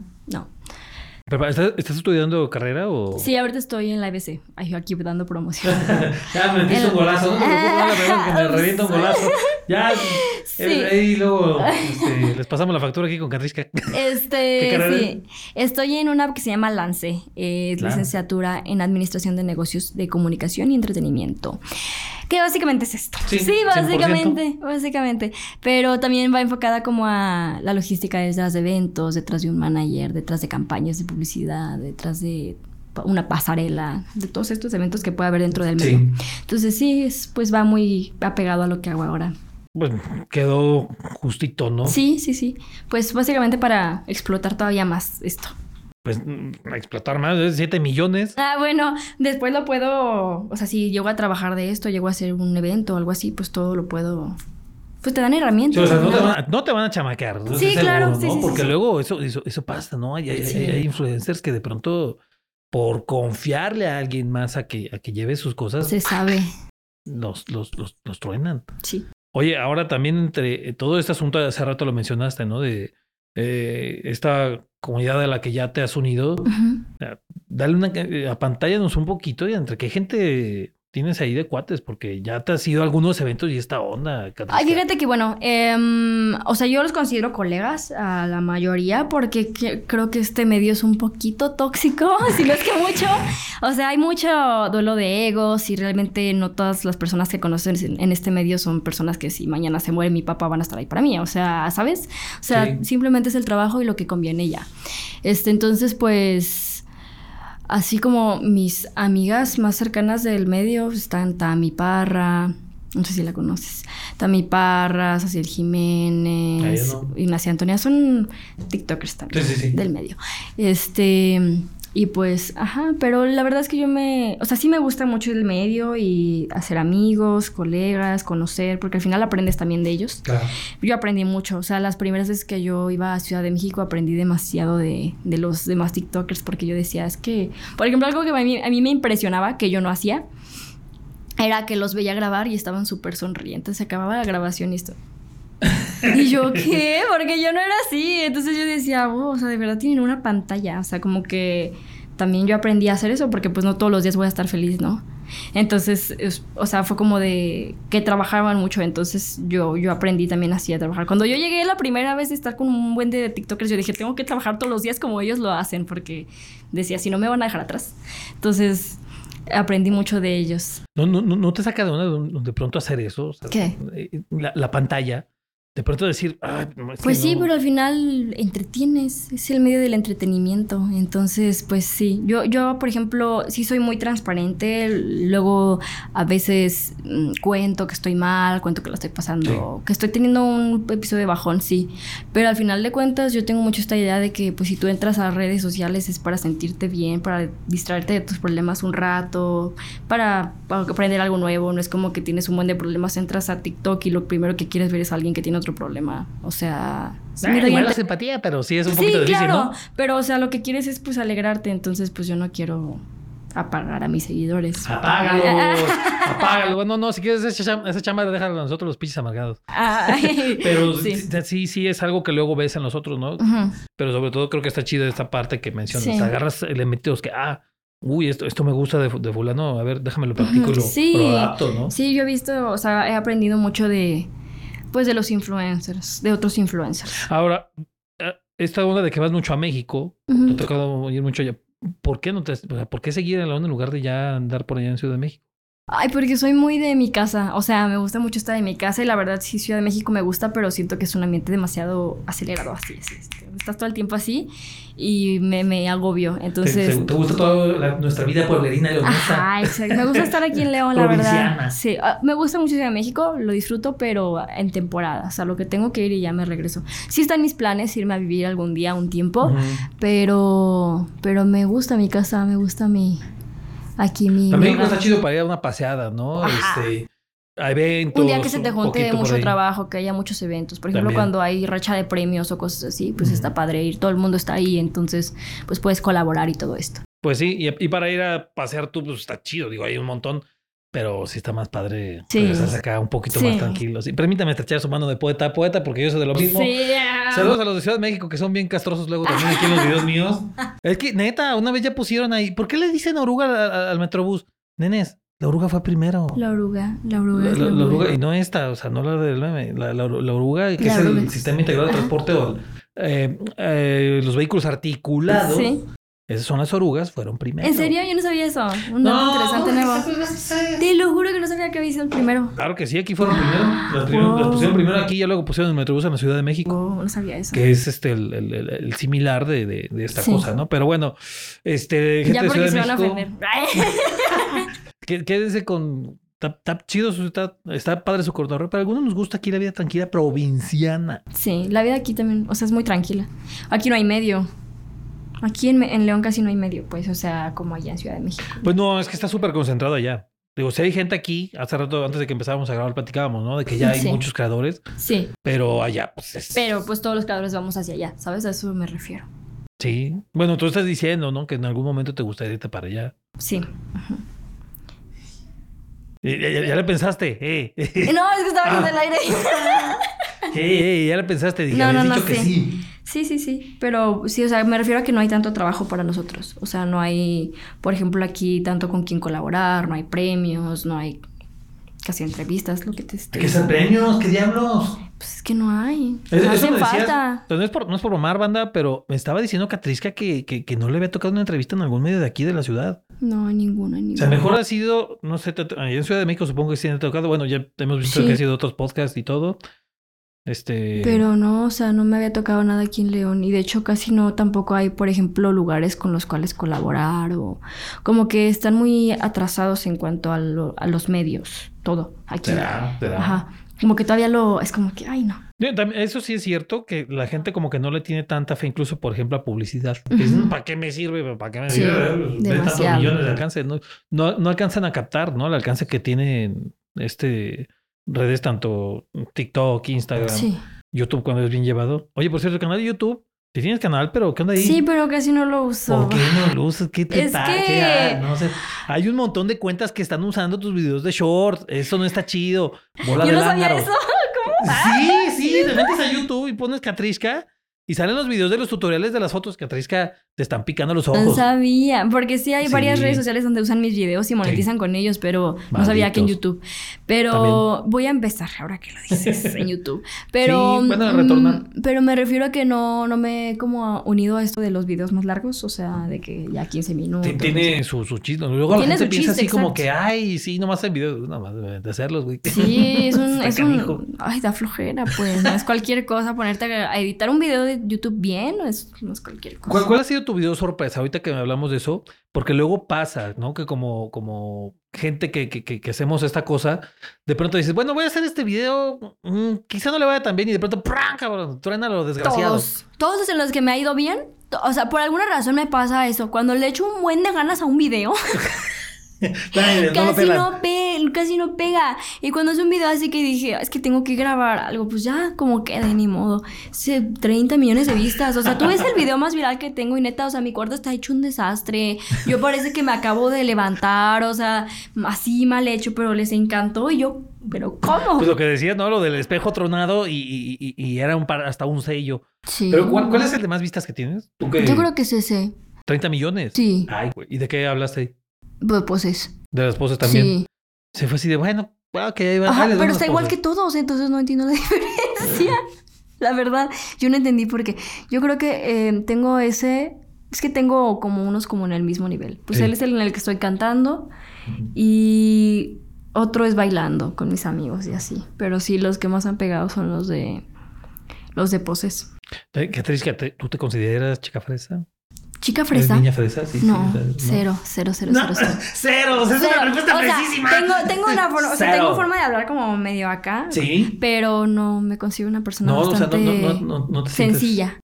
¿Estás, estás estudiando carrera o...? Sí, ahorita estoy en la ABC, Ay, aquí dando promoción. *laughs* ya me metiste un golazo. No te preocupes, que me *laughs* revienta un golazo. Ya, Sí. eh, ahí luego este, *laughs* les pasamos la factura aquí con Catriska. ¿Qué Este, sí. Estoy en una que se llama Lance, eh, es Claro. licenciatura en Administración de Negocios de Comunicación y Entretenimiento. Que básicamente es esto. Sí, Sí, 100%. básicamente, básicamente. Pero también va enfocada como a la logística detrás de eventos, detrás de un manager, detrás de campañas de publicidad, detrás de una pasarela, de todos estos eventos que puede haber dentro del medio. Sí. Entonces sí, es, pues va muy apegado a lo que hago ahora. Pues quedó justito, ¿no? Sí, sí, sí. Pues básicamente para explotar todavía más esto. Pues mm, explotar más de 7 millones. Ah, bueno, después lo puedo, o sea, si llego a trabajar de esto, llego a hacer un evento o algo así, pues todo lo puedo, pues te dan Sí, herramientas. o sea, no te, van a, no te van a chamaquear. Sí, es claro, seguro, sí, ¿no? sí, Porque luego eso, eso, eso pasa, ¿no? Hay, hay- influencers que de pronto, por confiarle a alguien más a que, a que lleve sus cosas, Se sabe, los, los, los, los truenan. sí. Oye, ahora también entre eh, todo este asunto, hace rato lo mencionaste, ¿no? De eh, esta comunidad a la que ya te has unido. Ujú. Dale una, eh, un poquito y entre qué gente tienes ahí de cuates, porque ya te has ido a algunos eventos y esta onda. Ay, fíjate que bueno, em, o sea, yo los considero colegas a la mayoría porque que- creo que este medio es un poquito tóxico, *laughs* si no es que mucho. O sea, hay mucho duelo de egos y realmente no todas las personas que conocen en, en este medio son personas que si mañana se muere mi papá van a estar ahí para mí. O sea, ¿sabes? O sea, Sí. simplemente es el trabajo y lo que conviene ya. Este, entonces, pues... Así como mis amigas más cercanas del medio están Tami Parra, no sé si la conoces, Tami Parra, Saciel Jiménez, no. Ignacia Antonia, son TikTokers también Sí, sí, sí. del medio. Este, y pues, ajá, pero la verdad es que yo me, o sea, sí me gusta mucho el medio y hacer amigos, colegas, conocer, porque al final aprendes también de ellos. Claro. Yo aprendí mucho, o sea, las primeras veces que yo iba a Ciudad de México aprendí demasiado de, de los demás TikTokers porque yo decía, es que, por ejemplo, algo que a mí, a mí me impresionaba, que yo no hacía, era que los veía grabar y estaban súper sonrientes, se acababa la grabación y esto. *laughs* Y yo, ¿qué? Porque yo no era así. Entonces yo decía, "Oh, o sea, de verdad tienen una pantalla. O sea, como que también yo aprendí a hacer eso porque pues no todos los días voy a estar feliz, ¿no? Entonces, es- o sea, fue como de que trabajaban mucho. Entonces yo, yo aprendí también así a trabajar. Cuando yo llegué la primera vez de estar con un buen de TikTokers, yo dije, tengo que trabajar todos los días como ellos lo hacen porque decía, si no me van a dejar atrás. Entonces, aprendí mucho de ellos. ¿No, no, no, no te saca de onda de, pronto hacer eso? O sea, ¿Qué? eh, La, la pantalla. De pronto decir, "Ay, no, es que Pues sí, no". pero al final entretienes, es el medio del entretenimiento. Entonces, pues sí, yo, yo por ejemplo, sí soy muy transparente, luego a veces mm, cuento que estoy mal, cuento que lo estoy pasando, que estoy teniendo un episodio de bajón, sí. Pero al final de cuentas yo tengo mucho esta idea de que pues si tú entras a redes sociales es para sentirte bien, para distraerte de tus problemas un rato, para, para aprender algo nuevo, no es como que tienes un buen de problemas, entras a TikTok y lo primero que quieres ver es a alguien que tiene otro problema. O sea, sí Ah, igual la simpatía, pero sí es un Sí, poquito difícil, claro, ¿no? pero o sea, lo que quieres es pues alegrarte, entonces pues yo no quiero apagar a mis seguidores. Apágalo, *laughs* apágalo. Bueno, no, si quieres esa chamba, esa chamba déjala a nosotros los pinches amargados. Ay, *laughs* Pero sí. sí. es algo que luego ves en los otros, ¿no? Pero sobre todo creo que está chido esta parte que mencionas. Sí. Agarras elementos que, ah, uy, esto, esto me gusta de, de fulano, a ver, déjame lo practico y lo, Sí. lo adapto, ¿no? Sí, yo he visto, o sea, he aprendido mucho de pues de los influencers, de otros influencers. Ahora, eh, esta onda de que vas mucho a México, Ujú. te ha tocado ir mucho allá. ¿Por qué no te, o sea, por qué seguir en la onda en lugar de ya andar por allá en Ciudad de México? Ay, porque soy muy de mi casa. O sea, me gusta mucho estar en mi casa y la verdad sí, Ciudad de México me gusta, pero siento que es un ambiente demasiado acelerado así. así, este, Estás todo el tiempo así y me, me agobio. ¿Te, Entonces... te- te gusta toda nuestra vida pueblerina y Ajá, exacto. Me gusta estar aquí en León, la verdad. Sí, ah, me gusta mucho Ciudad de México, lo disfruto, pero en temporada. O sea, lo que tengo que ir y ya me regreso. Sí está en mis planes irme a vivir algún día, un tiempo, pero, pero me gusta mi casa, me gusta mi, aquí mi... México hogar. está chido para ir a una paseada, ¿no? Ajá. Este, a eventos. Un día que se te un junte mucho trabajo, que haya muchos eventos. Por ejemplo, También. cuando hay racha de premios o cosas así, pues está padre ir. Todo el mundo está ahí, entonces pues puedes colaborar y todo esto. Pues sí, y, y para ir a pasear tú, pues está chido, digo, hay un montón. Pero sí está más padre Sí. regresarse acá un poquito Sí. más tranquilo. Sí, permítame estrechar su mano de poeta a poeta, porque yo soy de lo mismo. Sí. Saludos a los de Ciudad de México que son bien castrosos luego también aquí en los videos míos. *laughs* Es que, neta, una vez ya pusieron ahí. ¿Por qué le dicen oruga al, al- Metrobús? Nenes, la oruga fue primero. La oruga, la oruga. La, es la- la la oruga. oruga, y no esta, o sea, no la del meme, la, la, la oruga, que es el sistema integrado de transporte o eh, eh, los vehículos articulados. Sí. Esas son las orugas, fueron primero. ¿En serio? Yo no sabía eso. Un dato interesante nuevo. *laughs* Te lo juro que no sabía que había sido el primero. Claro que sí, aquí fueron primero. Las, primero- Wow. las pusieron primero aquí y ya luego pusieron el Metrobús en la Ciudad de México. Oh, no sabía eso. Que es este el, el- el- el similar de, de- de esta Sí. cosa, ¿no? Pero bueno, este gente Ya de porque Ciudad se de van a ofender. *laughs* qué- Quédense con. Está, está chido, está, está padre su cotorreo, pero a algunos nos gusta aquí la vida tranquila provinciana. Sí, la vida aquí también, o sea, es muy tranquila. Aquí no hay medio. Aquí en, en León casi no hay medio, pues, o sea, como allá en Ciudad de México. Pues no, es que está súper concentrado allá. Digo, si hay gente aquí, hace rato antes de que empezábamos a grabar platicábamos, ¿no? De que ya hay Sí. muchos creadores, Sí, pero allá, pues es- pero pues todos los creadores vamos hacia allá, ¿sabes? A eso me refiero. Sí. Bueno, tú estás diciendo, ¿no? Que en algún momento te gustaría irte para allá. Sí. Eh, Ya, ya- ya le pensaste, eh. No, es que estaba viendo el *laughs* aire. *laughs* Eh, eh, ya le pensaste, dije, No, no, no, dicho que sí. sí. Sí, sí, sí. Pero sí, o sea, me refiero a que no hay tanto trabajo para nosotros. O sea, no hay, por ejemplo, aquí tanto con quien colaborar, no hay premios, no hay casi entrevistas, lo que te estoy que ser premios, ¿qué diablos? Pues es que no hay. Eso- no hace falta. No es, por, no es por bromar, banda, pero me estaba diciendo Catrisca que, que, que no le había tocado una entrevista en algún medio de aquí de la ciudad. No hay ninguna, O ninguna. sea, mejor ha sido, no sé, en Ciudad de México supongo que sí han tocado. Bueno, ya hemos visto Sí. que ha sido otros podcasts y todo. Este. Pero no, o sea, no me había tocado nada aquí en León. Y de hecho casi no tampoco hay, por ejemplo, lugares con los cuales colaborar o como que están muy atrasados en cuanto a, lo- a los medios, todo aquí. ¿Será? ¿Será? Ajá. Como que todavía lo, es como que, ay no. Eso sí es cierto que la gente como que no le tiene tanta fe, incluso por ejemplo a publicidad. Dicen, ¿para qué me sirve? ¿Para qué me Sí, sirve? Ve tantos demasiado. millones de alcance. No, no, no alcanzan a captar, ¿no? El alcance que tienen este redes tanto TikTok, Instagram, Sí. YouTube cuando es bien llevado. Oye, por cierto, el canal de YouTube, si tienes canal, pero ¿qué onda ahí? Sí, pero casi no lo uso. ¿Por qué no lo usas? ¿Qué te Es. No sé. Hay un montón de cuentas que están usando tus videos de short. Eso no está chido. Bola Yo de no sabía eso. *laughs* ¿Cómo? Sí, sí, te metes a YouTube y pones Catrishka y salen los videos de los tutoriales de las fotos. Catrishka te están picando los No ojos. sabía, porque sí hay varias Sí. redes sociales donde usan mis videos y monetizan con ellos, pero no sabía que en Malditos. YouTube. Pero voy a empezar ahora que lo dices *laughs* en YouTube. Pero Sí, bueno, mm, retornar. pero me refiero a que no no me he como unido a esto de los videos más largos, o sea, de que ya 15 minutos. Tiene su, su chiste. Luego la Tiene gente su piensa chiste, así como exacto. que, ay, sí, nomás en videos. Nada más de hacerlos, güey. Sí, es un, *laughs* es canijo. un... Ay, da flojera, pues. No es cualquier cosa ponerte a editar un video de YouTube bien, no es, no es cualquier cosa. ¿Cuál, cuál ha sido tu video sorpresa ahorita que hablamos de eso? Porque luego pasa, ¿no? Que como, como gente que, que, que- que hacemos esta cosa, de pronto dices, bueno, voy a hacer este video, mm, quizá no le vaya tan bien y de pronto, ¡pran! cabrón, truena lo desgraciado. Todos. Todos en los que me ha ido bien. O sea, por alguna razón me pasa eso. Cuando le echo un buen de ganas a un video, *laughs* *laughs* Casi, no pe- casi no pega. Y cuando es un video así que dije, es que tengo que grabar algo, pues ya como quede, ni modo. Se- 30 millones de vistas. O sea, tú ves el video más viral que tengo y neta, o sea, mi cuarto está hecho un desastre. Yo parece que me acabo de levantar, o sea, así mal hecho, pero les encantó. Y yo, ¿pero cómo? Pues lo que decías, ¿no? Lo del espejo tronado y, y- y- y era un par- hasta un sello. Sí. Pero ¿cuál, cuál es el de más vistas que tienes? ¿Tú qué? Yo creo que es ese. 30 millones. Sí. Ay, güey. ¿Y de qué hablaste? Pues, pues es. De las esposas también. Sí. Se fue así de, bueno, ok, va. Ajá, pero está igual poses. que todos, entonces no entiendo la *laughs* diferencia. La verdad, yo no entendí por qué. Yo creo que eh, tengo ese. Es que tengo como unos como en el mismo nivel. Pues Sí. él es el en el que estoy cantando y otro es bailando con mis amigos y así. Pero sí, los que más han pegado son los de. Los de poses. Eh, ¿Qué te- tú te consideras chica fresa? ¿Chica ¿Eres fresa? niña fresa? Sí, sí, no, sea, cero, cero, cero, No. cero, cero. *laughs* Es Cero. una respuesta O sea, precisísima. tengo, tengo una forma, o sea, tengo forma de hablar como medio acá. Sí. Pero no me considero una persona No, o sea, no, bastante no, no, no, no te sientes- sencilla.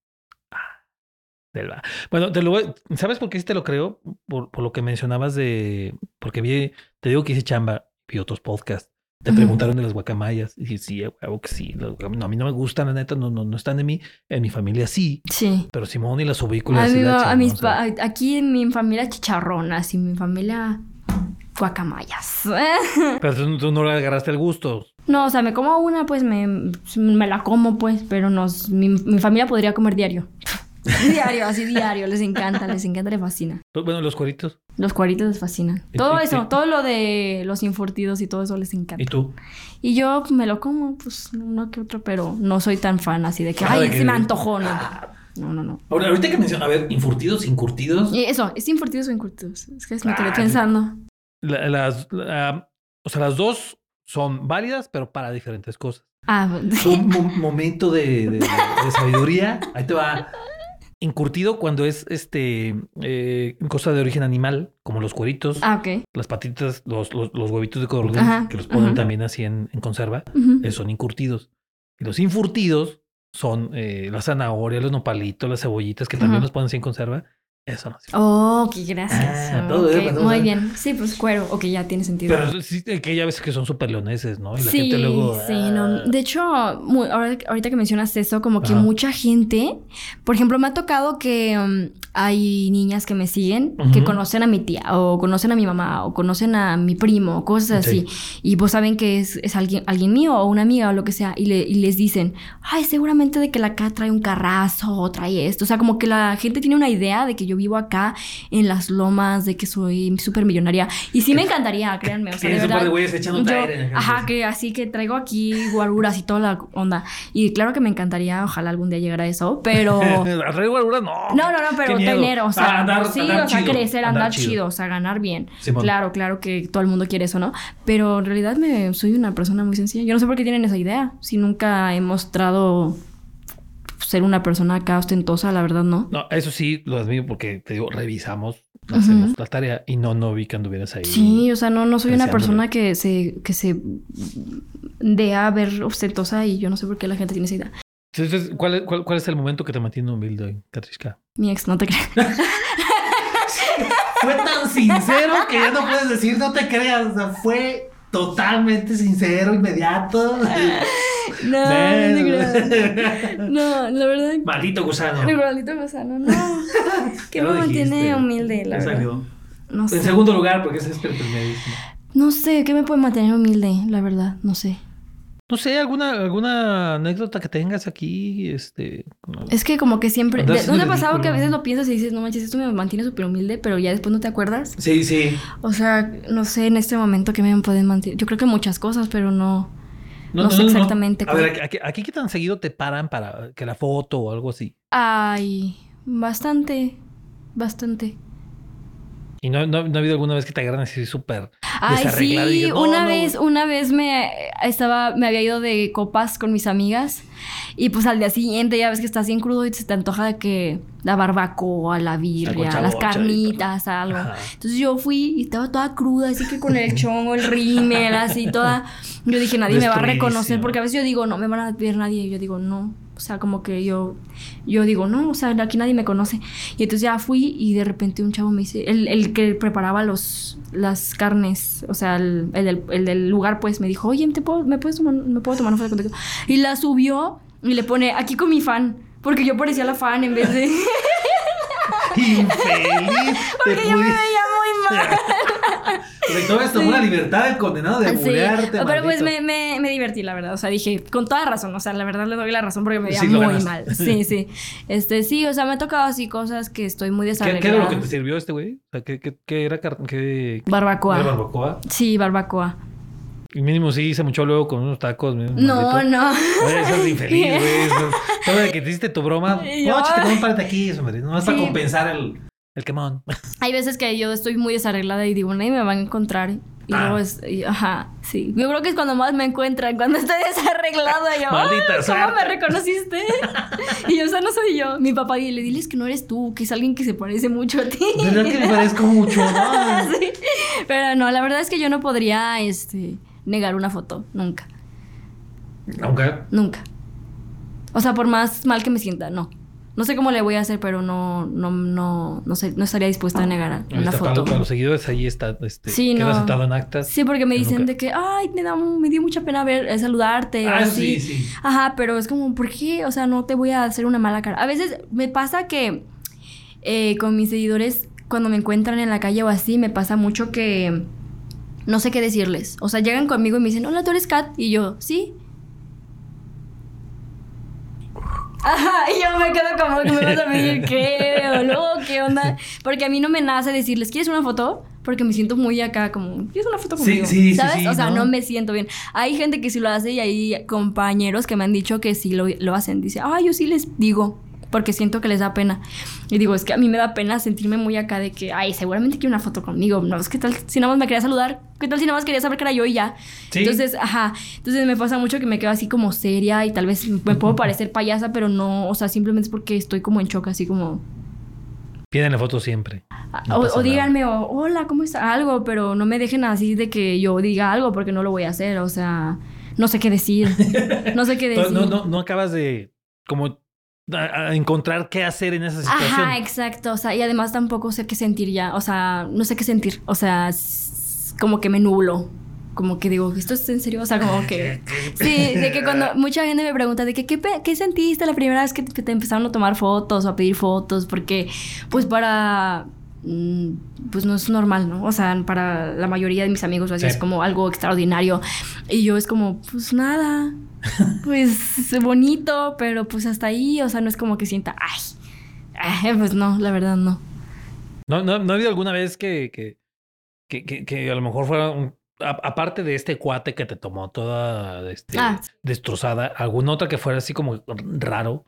Selva. Bueno, te lo voy- ¿sabes por qué sí te lo creo? Por, por lo que mencionabas de. Porque vi, te digo que hice chamba, vi otros podcasts. Te preguntaron de las guacamayas. Y dije, sí, huevo que sí. no, a mí no me gustan, la neta, no, no, no están en mí. En mi familia sí. Sí. Pero Simón y las ubículas. y la a mis o sea, pa- aquí en mi familia chicharronas y mi familia guacamayas. *laughs* Pero tú, tú no le agarraste el gusto. no, o sea, me como una, pues me, me la como, pues, pero nos, mi, mi familia podría comer diario. *laughs* diario, así diario. Les encanta, les encanta, les fascina. Bueno, los cueritos. Los cuaritos les fascinan. ¿Y- Todo eso, todo lo de los infurtidos y todo eso les encanta. ¿Y tú? Y yo me lo como, pues, uno que otro, pero no soy tan fan así de que, Ah, ay, de que- se me antojó, ¿no? no, no, no. Ahora, ahorita que menciona, a ver, infurtidos, incurtidos. Y eso, ¿es infurtidos o incurtidos? Es que es me quedé Ah, pensando. la- las, la- o sea, las dos son válidas, pero para diferentes cosas. Ah, Un *laughs* mo- momento de, de- de sabiduría. Ahí te va. Incurtido cuando es este eh, cosa de origen animal, como los cueritos, ah, las patitas, los, los, los huevitos de codorniz, que los ponen ajá. también así en, en conserva, esos son incurtidos. Y los infurtidos son eh, la zanahoria, los nopalitos, las cebollitas, que también los ponen así en conserva. Eso no. sí. Oh, ok, gracias. Ah, muy bien. bien. Sí, pues cuero. Ok, ya tiene sentido. Pero sí, que ya ves que son súper leoneses, ¿no? Y la sí, gente luego. sí, ah, no. De hecho, mu- ahora- ahorita que mencionas eso, como que Ajá. mucha gente, por ejemplo, me ha tocado que um, hay niñas que me siguen que conocen a mi tía o conocen a mi mamá o conocen a mi primo o cosas Sí. así. Y pues saben que es, es alguien, alguien mío o una amiga o lo que sea. Y, le- y les dicen, ay, seguramente de que la acá trae un carrazo o trae esto. O sea, como que la gente tiene una idea de que yo vivo acá en las lomas, de que soy súper millonaria. Y sí me encantaría, créanme. O sea, de verdad. güeyes Yo- aire. ajá, que así que traigo aquí guaruras y toda la onda. Y claro que me encantaría, ojalá algún día llegara a eso, pero... *laughs* Alrededor alguna no. No, no, no, pero dinero, o sea, Ah, andar- sí, andar o sea, chido, crecer, andar andar, chido. chido. o sea, ganar bien. Simón. Claro, claro que todo el mundo quiere eso, ¿no? Pero en realidad me soy una persona muy sencilla. Yo no sé por qué tienen esa idea. Si nunca he mostrado ser una persona acá ostentosa, la verdad no. No, eso sí lo admiro porque te digo, revisamos, hacemos la tarea y no, no vi que anduvieras ahí. Sí, o sea, no, no soy una persona que se, que se dé a ver ostentosa y yo no sé por qué la gente tiene esa idea. Entonces, ¿cuál es, cuál, cuál es el momento que te mantiene humilde, Katrishka? Mi ex, no te creas. *laughs* Fue tan sincero que ya no puedes decir no te creas. O sea, fue totalmente sincero, inmediato. *laughs* No, *laughs* no la verdad. Maldito gusano. El gordito gusano, no. Que me mantiene humilde, la verdad. salió. No En segundo lugar, porque ese es el primerísimo. No sé, ¿qué me puede mantener humilde? La verdad, no sé. No sé, alguna, alguna anécdota que tengas aquí, este. como- Es que como que siempre... Andar ¿de- ¿No te ha pasado que a veces lo piensas y dices, no manches, esto me mantiene súper humilde, pero ya después no te acuerdas? Sí, sí. O sea, no sé en este momento qué me pueden mantener. Yo creo que muchas cosas, pero no... No sé exactamente A ver, aquí, aquí qué tan seguido te paran para que la foto o algo así. Ay, bastante, bastante. Y no, no, no ha habido alguna vez que te agarran así súper Ay, sí, digas, "No, una no". vez, una vez me estaba, me había ido de copas con mis amigas y pues al día siguiente ya ves que estás bien crudo y se te antoja de que la barbacoa, la birria, las carnitas, algo. Ajá. Entonces yo fui y estaba toda cruda, así que con el chongo, el rímel, así toda. Yo dije, nadie *laughs* me va a reconocer porque a veces yo digo, no me van a ver nadie. Y yo digo, no. O sea, como que yo, yo digo, no, o sea, aquí nadie me conoce. Y entonces ya fui y de repente un chavo me dice, el, el que preparaba los, las carnes, o sea, el, el del, el del lugar, pues me dijo, oye, ¿te puedo, ¿me, puedes tomar, ¿me puedo tomar una foto contigo? Y la subió y le pone, aquí con mi fan. Porque yo parecía la fan en vez de... *laughs* Infeliz. *laughs* porque yo me veía muy mal. *laughs* Porque tomas tomó la libertad del condenado de Sí, bulearte, pero pues maldito. me, me, me divertí, la verdad. O sea, dije, con toda razón. O sea, la verdad le doy la razón porque me veía Sí, muy ganaste. mal. *laughs* Sí, sí. Este, sí, o sea, me ha tocado así cosas que estoy muy ¿Qué, desarreglada. qué era lo que te sirvió este güey? O sea, ¿qué, qué, qué era qué, Barbacoa. ¿Era barbacoa? Sí, barbacoa. Y mínimo sí se mucho luego con unos tacos. mínimo, No, maldito. no. Oye, eso es infeliz, güey. *laughs* Todo de que te hiciste tu broma. No, yo- échate con un par de aquí, eso, hombre. No es para Sí. compensar el, el quemón. Hay veces que yo estoy muy desarreglada y digo, nadie me va a encontrar. Y Ah. luego es, y- ajá, sí. Yo creo que es cuando más me encuentran, cuando estoy *laughs* desarreglada. Yo, Maldita "Ah, ¿cómo me suerte". reconociste? y yo, o sea, no soy yo. Mi papá, dile, diles que no eres tú, que es alguien que se parece mucho a ti. ¿Verdad que me parezco mucho? No. *laughs* Sí. Pero no, la verdad es que yo no podría este, negar una foto. Nunca. Aunque Nunca. O sea, por más mal que me sienta, no. No sé cómo le voy a hacer, pero no, no, no, no sé, no estaría dispuesta a negar ahí una foto. para los seguidores ahí está. Este, Sí, queda no. sentado en actas. Sí, porque me dicen nunca- de que, ay, me da, me dio mucha pena ver, eh, saludarte Ah, así. sí, sí. Ajá, pero es como, ¿por qué? O sea, no te voy a hacer una mala cara. A veces me pasa que eh, con mis seguidores, cuando me encuentran en la calle o así, me pasa mucho que no sé qué decirles. O sea, llegan conmigo y me dicen, hola, tú eres Kat. Y yo, sí. Ajá, y yo me quedo como que me vas a pedir qué, o luego qué onda. Porque a mí no me nace decirles, ¿quieres una foto? Porque me siento muy acá, como, ¿quieres una foto conmigo? sí, sí, ¿Sabes? sí, o sea, ¿no? no. me siento bien. Hay gente que sí lo hace y hay compañeros que me han dicho que sí lo, lo hacen. Dice, ah, yo sí les digo. Porque siento que les da pena. Y digo, es que a mí me da pena sentirme muy acá de que, ay, seguramente quiere una foto conmigo. No, es que tal si nada más me quería saludar, ¿qué tal si nada más quería saber que era yo y ya? Entonces, ajá, entonces me pasa mucho que me quedo así como seria y tal vez me puedo *laughs* parecer payasa, pero no, o sea, simplemente es porque estoy como en shock, así como... Piden la foto siempre. Ah, o, díganme, hola, ¿cómo está? Algo, pero no me dejen así de que yo diga algo porque no lo voy a hacer. O sea, no sé qué decir. No sé qué *laughs* decir. no, no, no acabas de como encontrar qué hacer en esa situación. Ajá, exacto. O sea, y además tampoco sé qué sentir ya. O sea, no sé qué sentir. O sea, como que me nublo. Como que digo, ¿esto es en serio? O sea, como que... *laughs* Sí, de que cuando mucha gente me pregunta de que, ¿qué, qué sentiste la primera vez que te empezaron a tomar fotos o a pedir fotos? Porque, pues para pues no es normal, ¿no? O sea, para la mayoría de mis amigos así es como algo extraordinario. Y yo es como, pues nada, *laughs* pues bonito, pero pues hasta ahí, o sea, no es como que sienta, ay, pues no, la verdad no. ¿No, no, no ha habido alguna vez que, que, que, que, a lo mejor fuera un, aparte de este cuate que te tomó toda este, ah. destrozada, alguna otra que fuera así como raro?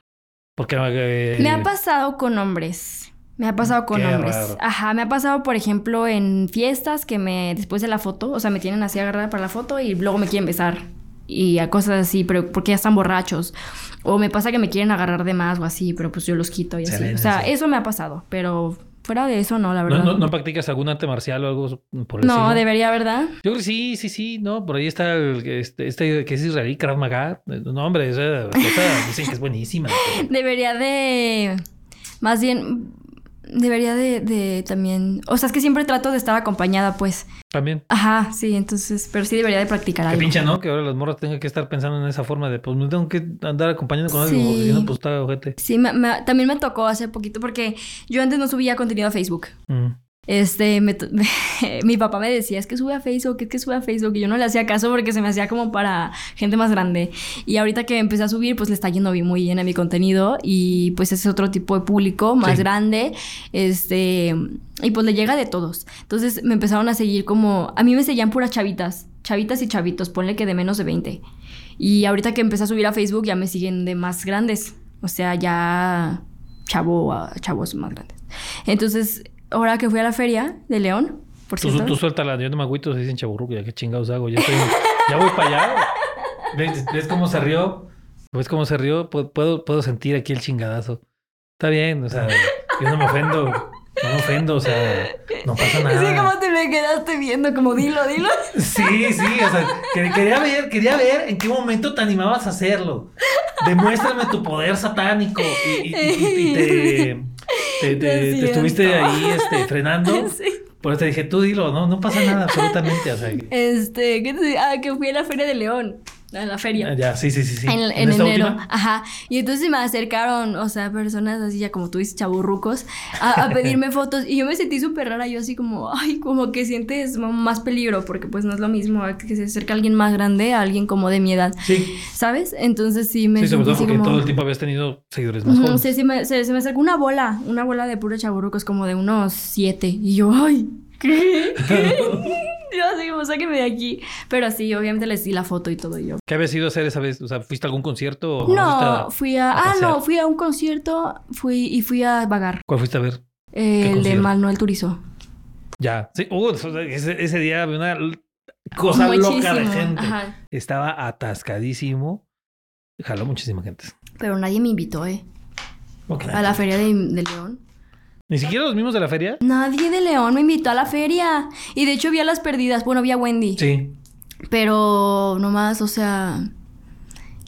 Porque eh, me ha pasado con hombres. Me ha pasado con hombres. Ajá, me ha pasado, por ejemplo, en fiestas que me, después de la foto, o sea, me tienen así agarrada para la foto y luego me quieren besar y a cosas así, pero porque ya están borrachos. O me pasa que me quieren agarrar de más o así, pero pues yo los quito y así. O sea, eso me ha pasado, pero fuera de eso no, la verdad. ¿No, no, practicas algún arte marcial o algo por No, debería, ¿verdad? Yo creo que sí, sí, sí, no, por ahí está el, este, este que es israelí, Krav Maga. No, hombre, esa dicen que es buenísima. *laughs* Debería de... Más bien, debería de, de, también. O sea, es que siempre trato de estar acompañada, pues. También. Ajá, sí, entonces, pero sí debería de practicar algo. Qué pincha, ¿no? Que ahora las morras tengan que estar pensando en esa forma de, pues no tengo que andar acompañando con alguien, porque si no, pues está ojete. Sí, también me tocó hace poquito, porque yo antes no subía contenido a Facebook. Mm. Este, *laughs* mi papá me decía, es que sube a Facebook, es que sube a Facebook, y yo no le hacía caso porque se me hacía como para gente más grande. Y ahorita que empecé a subir, pues le está yendo muy bien a mi contenido y pues es otro tipo de público, más grande, este, y pues le llega de todos. Entonces me empezaron a seguir como, a mí me seguían puras chavitas, chavitas y chavitos, ponle que de menos de 20. Y ahorita que empecé a subir a Facebook ya me siguen de más grandes, o sea, ya chavo, chavos más grandes. Entonces ahora que fui a la feria de León, por tú, cierto. Tú suéltala, yo no me agüito, se dicen chaburruco, ya qué chingados hago, ya estoy, ya voy para allá. ¿Ves, ¿Ves, cómo se rió? ¿Ves cómo se rió? Puedo, puedo sentir aquí el chingadazo. Está bien, o sea, yo no me ofendo. No me ofendo, o sea, no pasa *laughs* nada. Sí, como te me quedaste viendo, como dilo, dilo. *laughs* Sí, sí, o sea, quería ver, quería ver en qué momento te animabas a hacerlo. Demuéstrame tu poder satánico y, y, y te, *laughs* te, estuviste ahí este, *laughs* frenando. Por eso te dije, tú dilo, no, no pasa nada absolutamente. O sea, Este, ¿qué te Ah, que fui a la Feria de León en la feria. Ah, ya, sí, sí, sí. sí. En, ¿En, enero. Ajá. Y entonces me acercaron, o sea, personas así ya como tú dices, chaburrucos, a, a pedirme *laughs* fotos. Y yo me sentí súper rara, yo así como, ay, como que sientes más peligro, porque pues no es lo mismo que se acerca alguien más grande a alguien como de mi edad. Sí. ¿Sabes? Entonces sí me Sí, sobre todo porque todo el tiempo habías tenido seguidores más jóvenes. Sí, sí, me, se, se, me acercó una bola, una bola de puro chaburrucos como de unos siete. Y yo, ay, ¿qué? ¿Qué? *laughs* *laughs* yo así como, sáquenme de aquí. Pero sí, obviamente les di la foto y todo yo. ¿Qué habías ido a hacer esa vez? O sea, ¿fuiste a algún concierto? O no, fui a... ah, no, fui a un concierto fui y fui a vagar. ¿Cuál fuiste a ver? el de Manuel Turizo. Ya, sí. Uh, ese, ese, día había una cosa loca de gente. Estaba atascadísimo. Jaló muchísima gente. Pero nadie me invitó, ¿eh? A la feria de, de León. ¿Ni siquiera los mismos de la feria? Nadie de León me invitó a la feria. Y de hecho vi a las perdidas. Bueno, vi a Wendy. Sí. Pero nomás, o sea.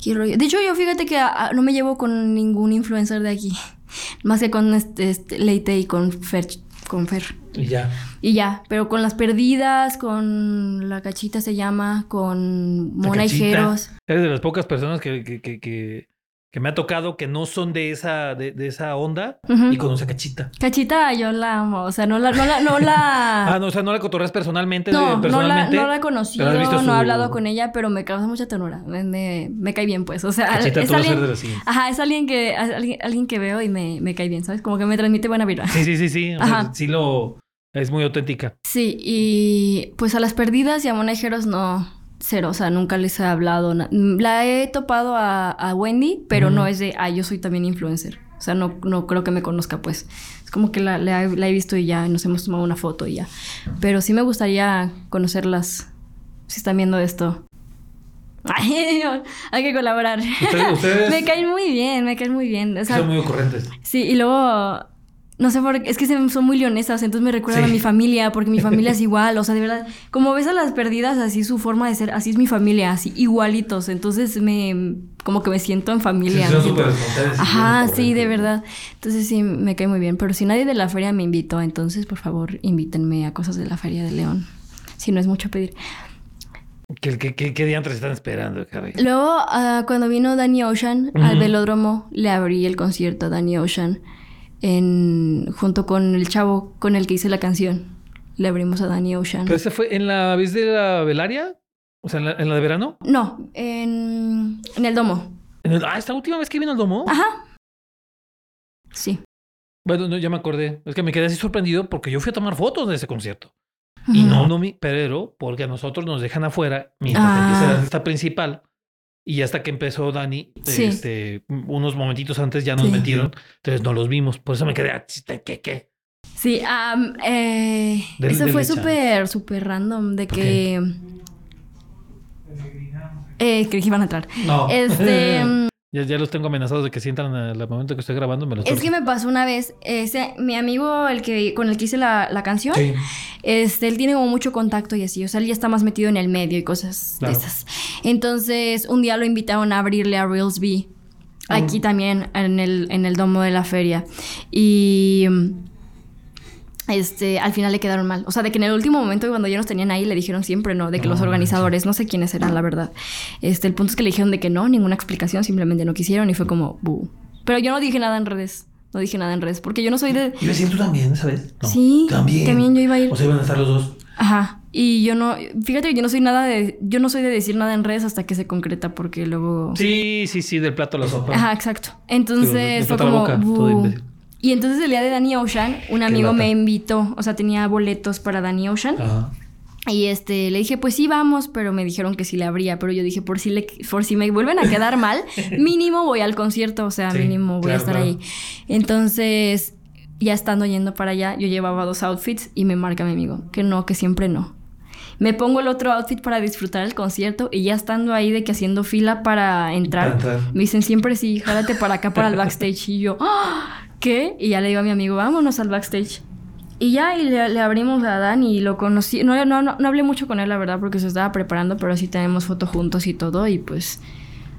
Qué rollo. De hecho, yo fíjate que ah, no me llevo con ningún influencer de aquí. *laughs* Más que con este, este Leite y con Fer. Con Fer. Y ya. Y ya. Pero con las perdidas, con la cachita se llama, con Mona y Eres de las pocas personas que, que, que que me ha tocado que no son de esa, de, de esa onda y conoce a Cachita. Cachita, yo la amo. O sea, no la, no la, no la. *laughs* ah, no, o sea, no la cotorreas personalmente. No, personalmente, no, la, no la he conocido, no he hablado con ella, pero me causa mucha ternura. Me, me, me cae bien, pues. O sea, Cachita, es alguien. De Ajá, es alguien que, alguien, alguien, que veo y me, me cae bien, ¿sabes? Como que me transmite buena vida. Sí, sí, sí, sí. O sea, sí lo. Es muy auténtica. Sí, y pues a las perdidas y a monejeros no cero, o sea, nunca les he hablado. La he topado a, Wendy, pero no es de, ah, yo soy también influencer. sea, no, no creo que me conozca, pues. Es como que la, la he- la he visto y ya nos hemos tomado una foto y ya. Pero sí me gustaría conocerlas. Si están viendo esto. Ay, *laughs* hay que colaborar. Ustedes, ustedes *laughs* me caen muy bien, me caen muy bien. O sea, son muy ocurrentes. Sí, y luego, no sé por qué, es que son muy leonesas, entonces me recuerdan Sí. a mi familia, porque mi familia es *laughs* igual, o sea, de verdad, como ves a las perdidas, así su forma de ser, así es mi familia, así igualitos, entonces me, como que me siento en familia. me siento- Ajá, sí, de verdad. Entonces sí, me cae muy bien, pero si nadie de la feria me invitó, entonces por favor invítenme a cosas de la feria de León, si no es mucho pedir. ¿Qué, qué, qué, qué diantres están esperando, caray? Luego, ah, cuando vino Danny Ocean al velódromo, le abrí el concierto a Danny Ocean en, junto con el chavo con el que hice la canción. Le abrimos a Danny Ocean. ¿Pero ese fue en la vez de la velaria? O sea, en la, en la de verano. No, en, en el domo. En el- ah, esta última vez que vino al domo. Ajá. Sí. Bueno, no, ya me acordé. Es que me quedé así sorprendido porque yo fui a tomar fotos de ese concierto. Y no, no, mi, pero porque a nosotros nos dejan afuera mientras Ah. empieza la fiesta principal. Y hasta que empezó Dani, Sí. este, unos momentitos antes ya nos Sí. metieron. Entonces no los vimos. Por eso me quedé, ah, ¿qué, qué? Sí, eh, Del- eso del fue súper, súper random de ¿Por que... Eh, creí que iban a entrar. No. Este... *laughs* ya, ya los tengo amenazados de que si entran al momento que estoy grabando, me los es que me pasó una vez, ese, mi amigo el que, con el que hice la, la canción, Sí. Este, él tiene como mucho contacto y así, o sea, él ya está más metido en el medio y cosas Claro. de esas. Entonces, un día lo invitaron a abrirle a Reels B, aquí Ah. también, en el, en el domo de la feria. Y este, al final le quedaron mal. O sea, de que en el último momento cuando ya nos tenían ahí le dijeron siempre no, de que No los organizadores, no sé quiénes eran, la verdad. Este, el punto es que le dijeron de que no, ninguna explicación, simplemente no quisieron y fue como, "Bu". Pero yo no dije nada en redes. No dije nada en redes, porque yo no soy de... ¿Y tú también, sabes? No, sí, También. yo iba a ir. O sea, iban a estar los dos. Ajá. Y yo no, fíjate que yo no soy nada de, yo no soy de decir nada en redes hasta que se concreta porque luego... Sí, sí, sí, del plato a la sopa. Ajá, exacto. Digo, de- Entonces de fue a la como... boca, todo. Y entonces el día de Danny Ocean, un amigo me invitó, o sea, tenía boletos para Danny Ocean. Ajá. Y este, le dije, pues sí, vamos, pero me dijeron que sí le abría. Pero yo dije, por si, le, por si me vuelven a quedar mal, *laughs* mínimo voy al concierto, o sea, Sí, mínimo voy claro, a estar claro. ahí. Entonces, ya estando yendo para allá, yo llevaba dos outfits y me marca mi amigo, que no, que siempre no. Me pongo el otro outfit para disfrutar el concierto y ya estando ahí de que haciendo fila para entrar, Para entrar. me dicen siempre sí, jálate para acá para el backstage. Y yo, "Ah, *laughs* ¿qué? Y ya le digo a mi amigo, vámonos al backstage. Y ya, y le, le abrimos a Dan y lo conocí. No, no, no, no hablé mucho con él, la verdad, porque se estaba preparando, pero sí tenemos foto juntos y todo. Y pues,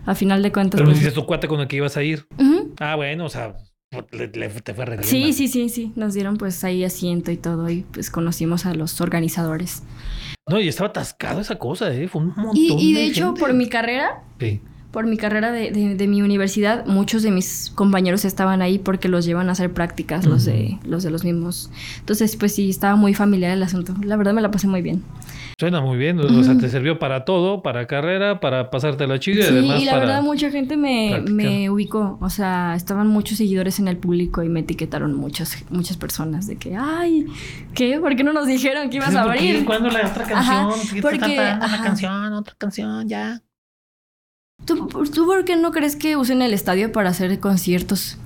a final de cuentas. Pero me pues- dices tu cuate con el que ibas a ir. Ujú. Ah, bueno, o sea, le, le- te fue re bien, Sí, sí, sí, sí. Nos dieron pues ahí asiento y todo. Y pues conocimos a los organizadores. No, y estaba atascado esa cosa, ¿eh? Fue un montón Y, y de hecho, gente. por mi carrera, Sí. Por mi carrera de, de- de mi universidad, muchos de mis compañeros estaban ahí porque los llevan a hacer prácticas, los, de, los de los mismos. Entonces, pues sí, estaba muy familiar el asunto. La verdad me la pasé muy bien. Suena muy bien. O sea, te sirvió para todo, para carrera, para pasarte la chida y Sí, además y la para... verdad mucha gente me, me ubicó. O sea, estaban muchos seguidores en el público y me etiquetaron muchas, muchas personas de que, ay, ¿qué? ¿Por qué no nos dijeron que ibas a abrir? ¿Cuándo la otra Ajá, canción? ¿Qué porque- ajá. Una canción, otra canción, ya. ¿Tú, ¿Tú por qué no crees que usen el estadio para hacer conciertos?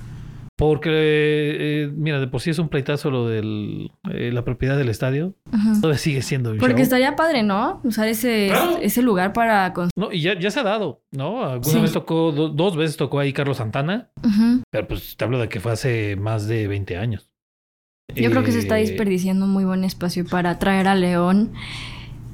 Porque, eh, mira, de por sí es un pleitazo lo de la propiedad del estadio. Ujú. Todavía sigue siendo un Porque show. estaría padre, ¿no? Usar ese, ese lugar para... con- No, y ya, ya se ha dado, ¿no? Alguna Sí. vez tocó, do- dos veces tocó ahí Carlos Santana, pero pues te hablo de que fue hace más de 20 años. Yo creo que se está Eh, desperdiciando un muy buen espacio para traer a León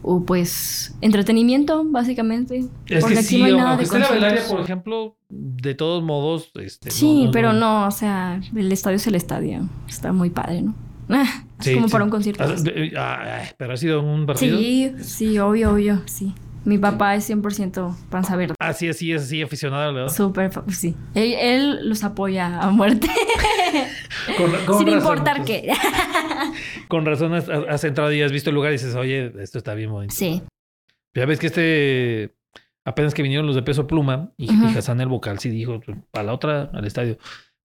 o pues entretenimiento, básicamente. Es Porque que aquí sí, no hay nada de esté la velaria, por ejemplo, de todos modos, este, Sí, pero no, o sea, el estadio es el estadio. Está muy padre, ¿no? *laughs* Es Sí, como sí. para un concierto. Ah, eh, ah, ah, pero ha sido un partido. Sí, sí, obvio, obvio, sí. Mi papá es 100% panza verde. Así, así, así aficionado, ¿verdad? Súper, sí. Él, él los apoya a muerte. *laughs* Con, con Sin razón, importar pues, qué. *laughs* *laughs* Con razón has, has entrado y has visto el lugar y dices, oye, esto está bien bonito. sí. Ya ves que este, apenas que vinieron los de peso pluma y, y Hassan el vocal sí dijo, para la otra al estadio.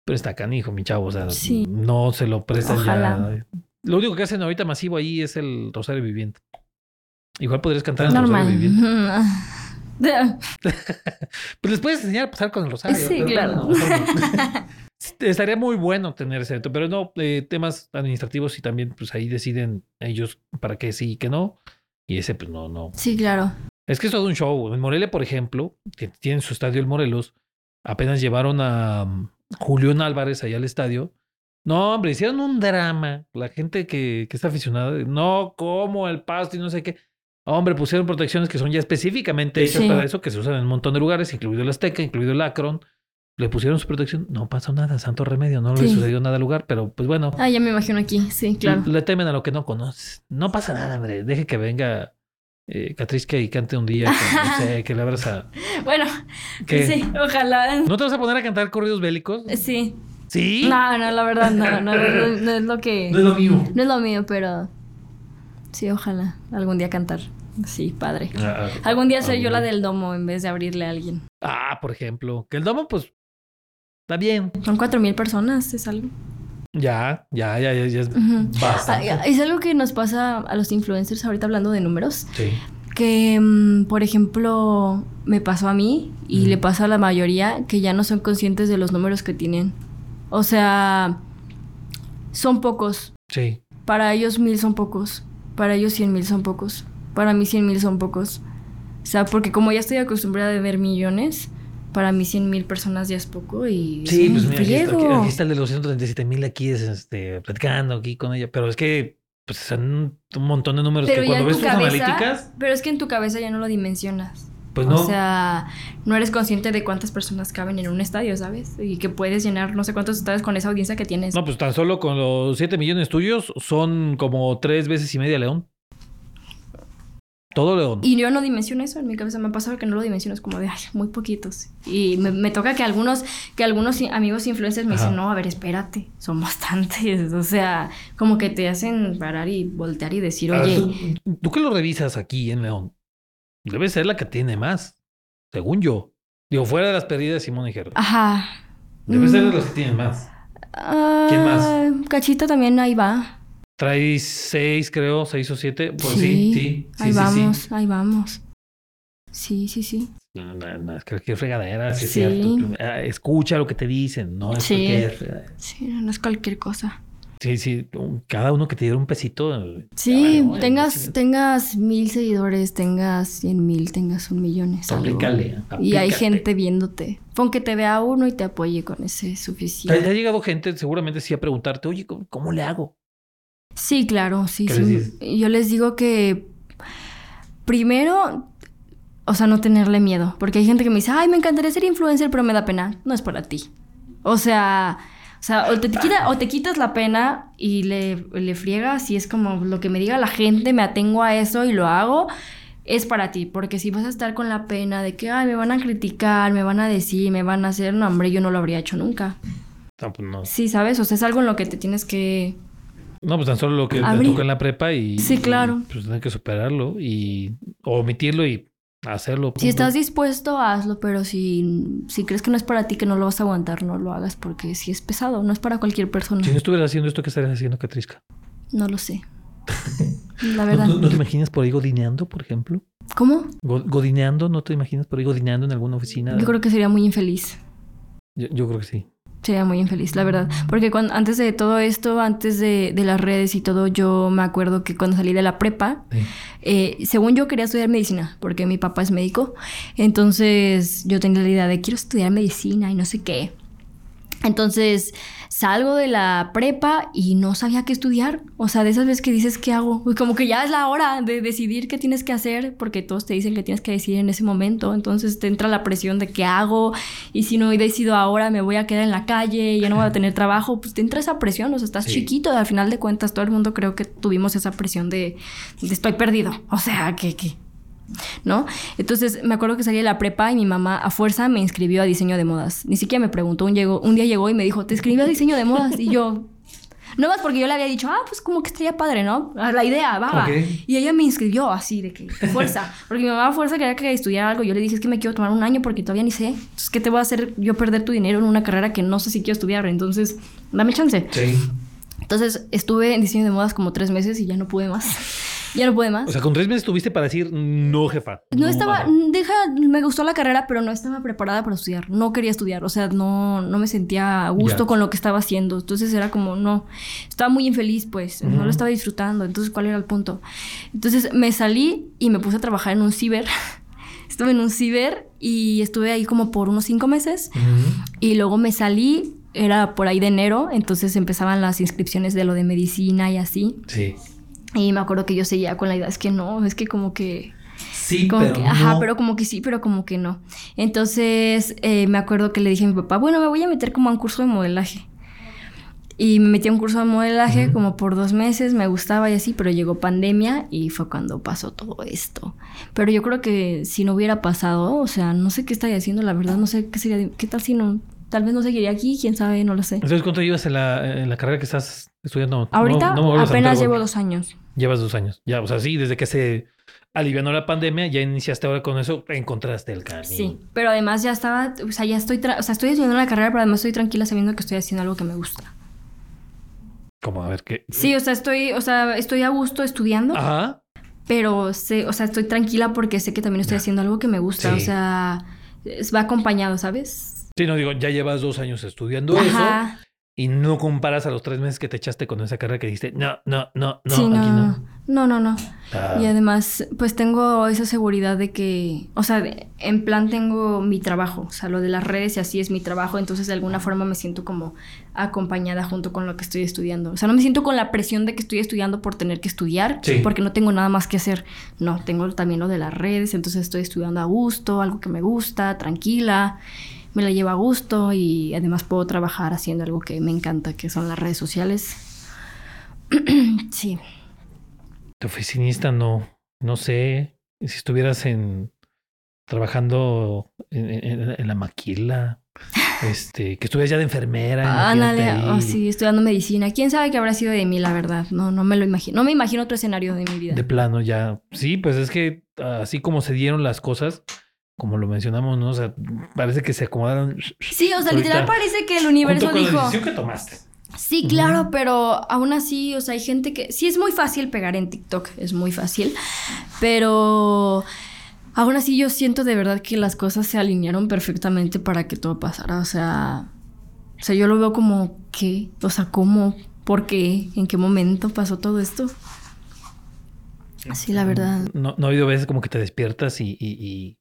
Pero está canijo, mi chavo. O sea, Sí. no se lo prestan Ojalá. ya. Lo único que hacen ahorita masivo ahí es el Rosario Viviente. Igual podrías cantar en el Normal. Rosario Viviente. *laughs* Pues les puedes enseñar a pasar con el Rosario. Sí, claro. no. *laughs* estaría muy bueno tener ese evento, pero no, eh, temas administrativos y también pues ahí deciden ellos para qué sí y qué no. Y ese pues no, no. Sí, claro. Es que es todo un show. En Morelia, por ejemplo, que tienen su estadio el Morelos, apenas llevaron a um, Julián Álvarez allá al estadio. No, hombre, hicieron un drama. La gente que, que está aficionada, no, como el pasto y no sé qué. Hombre, pusieron protecciones que son ya específicamente hechas Sí. para eso, que se usan en un montón de lugares, incluido el Azteca, incluido el Akron. Le pusieron su protección. No pasó nada, santo remedio. No le sucedió nada al lugar, pero pues bueno. Ah, ya me imagino aquí, sí, claro. Le temen a lo que no conoces. No pasa nada, hombre. Deje que venga eh, Catrisca y cante un día. que, no sé, que le abras *laughs* a. Bueno, sí, ojalá. ¿No te vas a poner a cantar corridos bélicos? Sí. Sí. No, no, la verdad, no, no, no, no es lo que. *laughs* No es lo mío. No es lo mío, pero. Sí, ojalá. Algún día cantar. Sí, padre. Ah, Algún día ser yo la del domo en vez de abrirle a alguien. Ah, por ejemplo. Que el domo, pues. Está bien. Son cuatro mil personas, es algo. Ya, ya, ya, ya, ya es bastante. Ah, Es algo que nos pasa a los influencers ahorita hablando de números. Sí. Que, mm, por ejemplo, me pasó a mí y le pasa a la mayoría que ya no son conscientes de los números que tienen. O sea, son pocos. Sí. Para ellos mil son pocos. Para ellos cien mil son pocos. Para mí cien mil son pocos. O sea, porque como ya estoy acostumbrada a ver millones, para mí cien mil personas ya es poco y Sí, es un pues mira, aquí está, aquí- está el de los 137 mil aquí es, este, platicando aquí con ella. Pero es que, pues, son un montón de números Pero que cuando ves tu tus cabeza, analíticas, pero es que en tu cabeza ya no lo dimensionas. Pues no. O sea, no eres consciente de cuántas personas caben en un estadio, ¿sabes? Y que puedes llenar no sé cuántos estadios con esa audiencia que tienes. No, pues tan solo con los 7 millones tuyos son como tres veces y media León. Todo León. Y yo no dimensiono eso, en mi cabeza me ha pasado que no lo dimensiono, es como de, ay, muy poquitos. Y me, me toca que algunos, que algunos amigos influencers me Ajá. dicen, no, a ver, espérate, son bastantes. *laughs* O sea, como que te hacen parar y voltear y decir, ver, oye, ¿tú, tú que lo revisas aquí en León, debe ser la que tiene más, según yo. Digo, fuera de las perdidas de Simón y Gerda. ajá. Debe ser de Mm, los que tienen más. ah, ¿Quién más? Cachito también ahí va. Trae seis, creo, seis o siete. Pues sí, sí. sí, ahí sí, vamos, sí. ahí vamos. Sí, sí, sí. No, no, no, es que qué fregadera, sí, es cierto. Ah, Escucha lo que te dicen, no es Sí. cualquier. Sí, no es cualquier cosa. Sí, sí, cada uno que te diera un pesito. eh, Sí, eh, tengas, tengas mil seguidores, tengas cien mil, tengas un millón, es algo. Y hay gente viéndote. Pon que te vea uno y te apoye con ese Te, te suficiente. ha llegado gente seguramente sí a preguntarte, oye, ¿cómo, cómo le hago? Sí, claro, sí, ¿Qué sí. les? Yo les digo que primero, o sea, no tenerle miedo. Porque hay gente que me dice, ay, me encantaría ser influencer, pero me da pena. No es para ti. O sea, o sea, o te, te quita- o te quitas la pena y le, le friegas y es como lo que me diga la gente, me atengo a eso y lo hago. Es para ti, porque si vas a estar con la pena de que, ay, me van a criticar, me van a decir, me van a hacer, no, hombre, yo no lo habría hecho nunca. No, pues no. Sí, ¿sabes? O sea, es algo en lo que te tienes que... No, pues tan solo lo que te toca en la prepa y. Sí, claro. y, pues tener que superarlo y. O omitirlo y hacerlo. Si punto. estás dispuesto, hazlo, pero si, si crees que no es para ti, que no lo vas a aguantar, no lo hagas, porque si es pesado, no es para cualquier persona. Si no estuvieras haciendo esto, ¿qué estarías haciendo, Catrisca? No lo sé. *laughs* La ¿No, verdad. no- no te imaginas por ahí godineando, por ejemplo? ¿Cómo? Go- ¿Godineando? ¿No te imaginas por ahí godineando en alguna oficina? Yo creo que sería muy infeliz. Yo, yo creo que sí. Sería muy infeliz, la verdad. Porque cuando, antes de todo esto, antes de, de las redes y todo, yo me acuerdo que cuando salí de la prepa, Sí. eh, según yo quería estudiar medicina, porque mi papá es médico. Entonces yo tenía la idea de quiero estudiar medicina y no sé qué. Entonces salgo de la prepa y no sabía qué estudiar. O sea, de esas veces que dices, ¿qué hago? Y como que ya es la hora de decidir qué tienes que hacer, porque todos te dicen que tienes que decidir en ese momento. Entonces te entra la presión de qué hago. Y si no decido ahora, me voy a quedar en la calle, ya no voy a tener trabajo. Pues te entra esa presión. O sea, estás Sí. chiquito. Al final de cuentas, todo el mundo creo que tuvimos esa presión de, de estoy perdido. O sea, que, que, ¿no? Entonces me acuerdo que salí de la prepa y mi mamá a fuerza me inscribió a diseño de modas. Ni siquiera me preguntó, un, llegó, un día llegó y me dijo, te inscribió a diseño de modas. Y yo, no más porque yo le había dicho, ah, pues como que estaría padre, ¿no? La idea, vaga. Ok. Y ella me inscribió así, de que, a fuerza. *laughs* Porque mi mamá a fuerza quería que estudiara algo. Yo le dije, es que me quiero tomar un año porque todavía ni sé. Entonces, ¿qué te voy a hacer yo perder tu dinero en una carrera que no sé si quiero estudiar? Entonces, dame chance. Sí. Entonces estuve en diseño de modas como tres meses y ya no pude más. Ya no pude más. O sea, con tres meses tuviste para decir, no, jefa. No, estaba, mamá". deja, me gustó la carrera, pero no estaba preparada para estudiar. No quería estudiar, o sea, no, no me sentía a gusto con lo que estaba haciendo. Entonces era como, no, estaba muy infeliz, pues, no lo estaba disfrutando. Entonces, ¿cuál era el punto? Entonces me salí y me puse a trabajar en un ciber. *laughs* Estuve en un ciber y estuve ahí como por unos cinco meses. Y luego me salí, era por ahí de enero, entonces empezaban las inscripciones de lo de medicina y así. Sí. Y me acuerdo que yo seguía con la idea, es que no, es que como que... Sí, Como pero que, ajá, no. pero como que sí, pero como que no. Entonces eh, me acuerdo que le dije a mi papá, bueno, me voy a meter como a un curso de modelaje. Y me metí a un curso de modelaje como por dos meses, me gustaba y así, pero llegó pandemia y fue cuando pasó todo esto. Pero yo creo que si no hubiera pasado, o sea, no sé qué estaría haciendo, la verdad, no sé qué sería, qué tal si no, tal vez no seguiría aquí, quién sabe, no lo sé. Entonces, ¿cuánto llevas en la, en la carrera que estás estudiando? Ahorita No- no apenas llevo dos años. Llevas dos años. Ya, o sea, sí, desde que se alivianó la pandemia, ya iniciaste ahora con eso, encontraste el camino. Sí, pero además ya estaba, o sea, ya estoy, o sea, estoy estudiando la carrera, pero además estoy tranquila sabiendo que estoy haciendo algo que me gusta. Como a ver qué. Sí, o sea, estoy, o sea, estoy a gusto estudiando, Ajá. pero sé, o sea, estoy tranquila porque sé que también estoy haciendo algo que me gusta, o sea, va acompañado, ¿sabes? Sí, no digo, ya llevas dos años estudiando eso y no comparas a los tres meses que te echaste con esa carrera que dijiste, no, no, no, no, sí, aquí no, no. no, no, no. Ah, Y además, pues tengo esa seguridad de que, o sea, de- en plan tengo mi trabajo, o sea, lo de las redes y así es mi trabajo, entonces de alguna forma me siento como acompañada junto con lo que estoy estudiando. O sea, no me siento con la presión de que estoy estudiando por tener que estudiar, Sí. porque no tengo nada más que hacer. No, tengo también lo de las redes, entonces estoy estudiando a gusto, algo que me gusta, tranquila, me la llevo a gusto y además puedo trabajar haciendo algo que me encanta, que son las redes sociales. *clears throat* sí. De oficinista no, no sé. Si estuvieras en trabajando en, en- en la maquila, *laughs* este, que estuvieras ya de enfermera. Ándale, imagínate oh, sí, estudiando medicina. ¿Quién sabe qué habrá sido de mí, la verdad? No, no me lo imagino. No me imagino otro escenario de mi vida. De plano ya. Sí, pues es que así como se dieron las cosas, como lo mencionamos, ¿no? O sea, parece que se acomodaron. Sí, o sea, literal parece que el universo junto con dijo. la decisión que tomaste. Sí, claro, pero aún así, o sea, hay gente que. Sí, es muy fácil pegar en TikTok, es muy fácil. Pero. Aún así, yo siento de verdad que las cosas se alinearon perfectamente para que todo pasara. O sea. O sea, yo lo veo como, ¿qué? O sea, ¿cómo? ¿Por qué? ¿En qué momento pasó todo esto? Sí, la verdad. No, no ha habido veces como que te despiertas y, y, y, y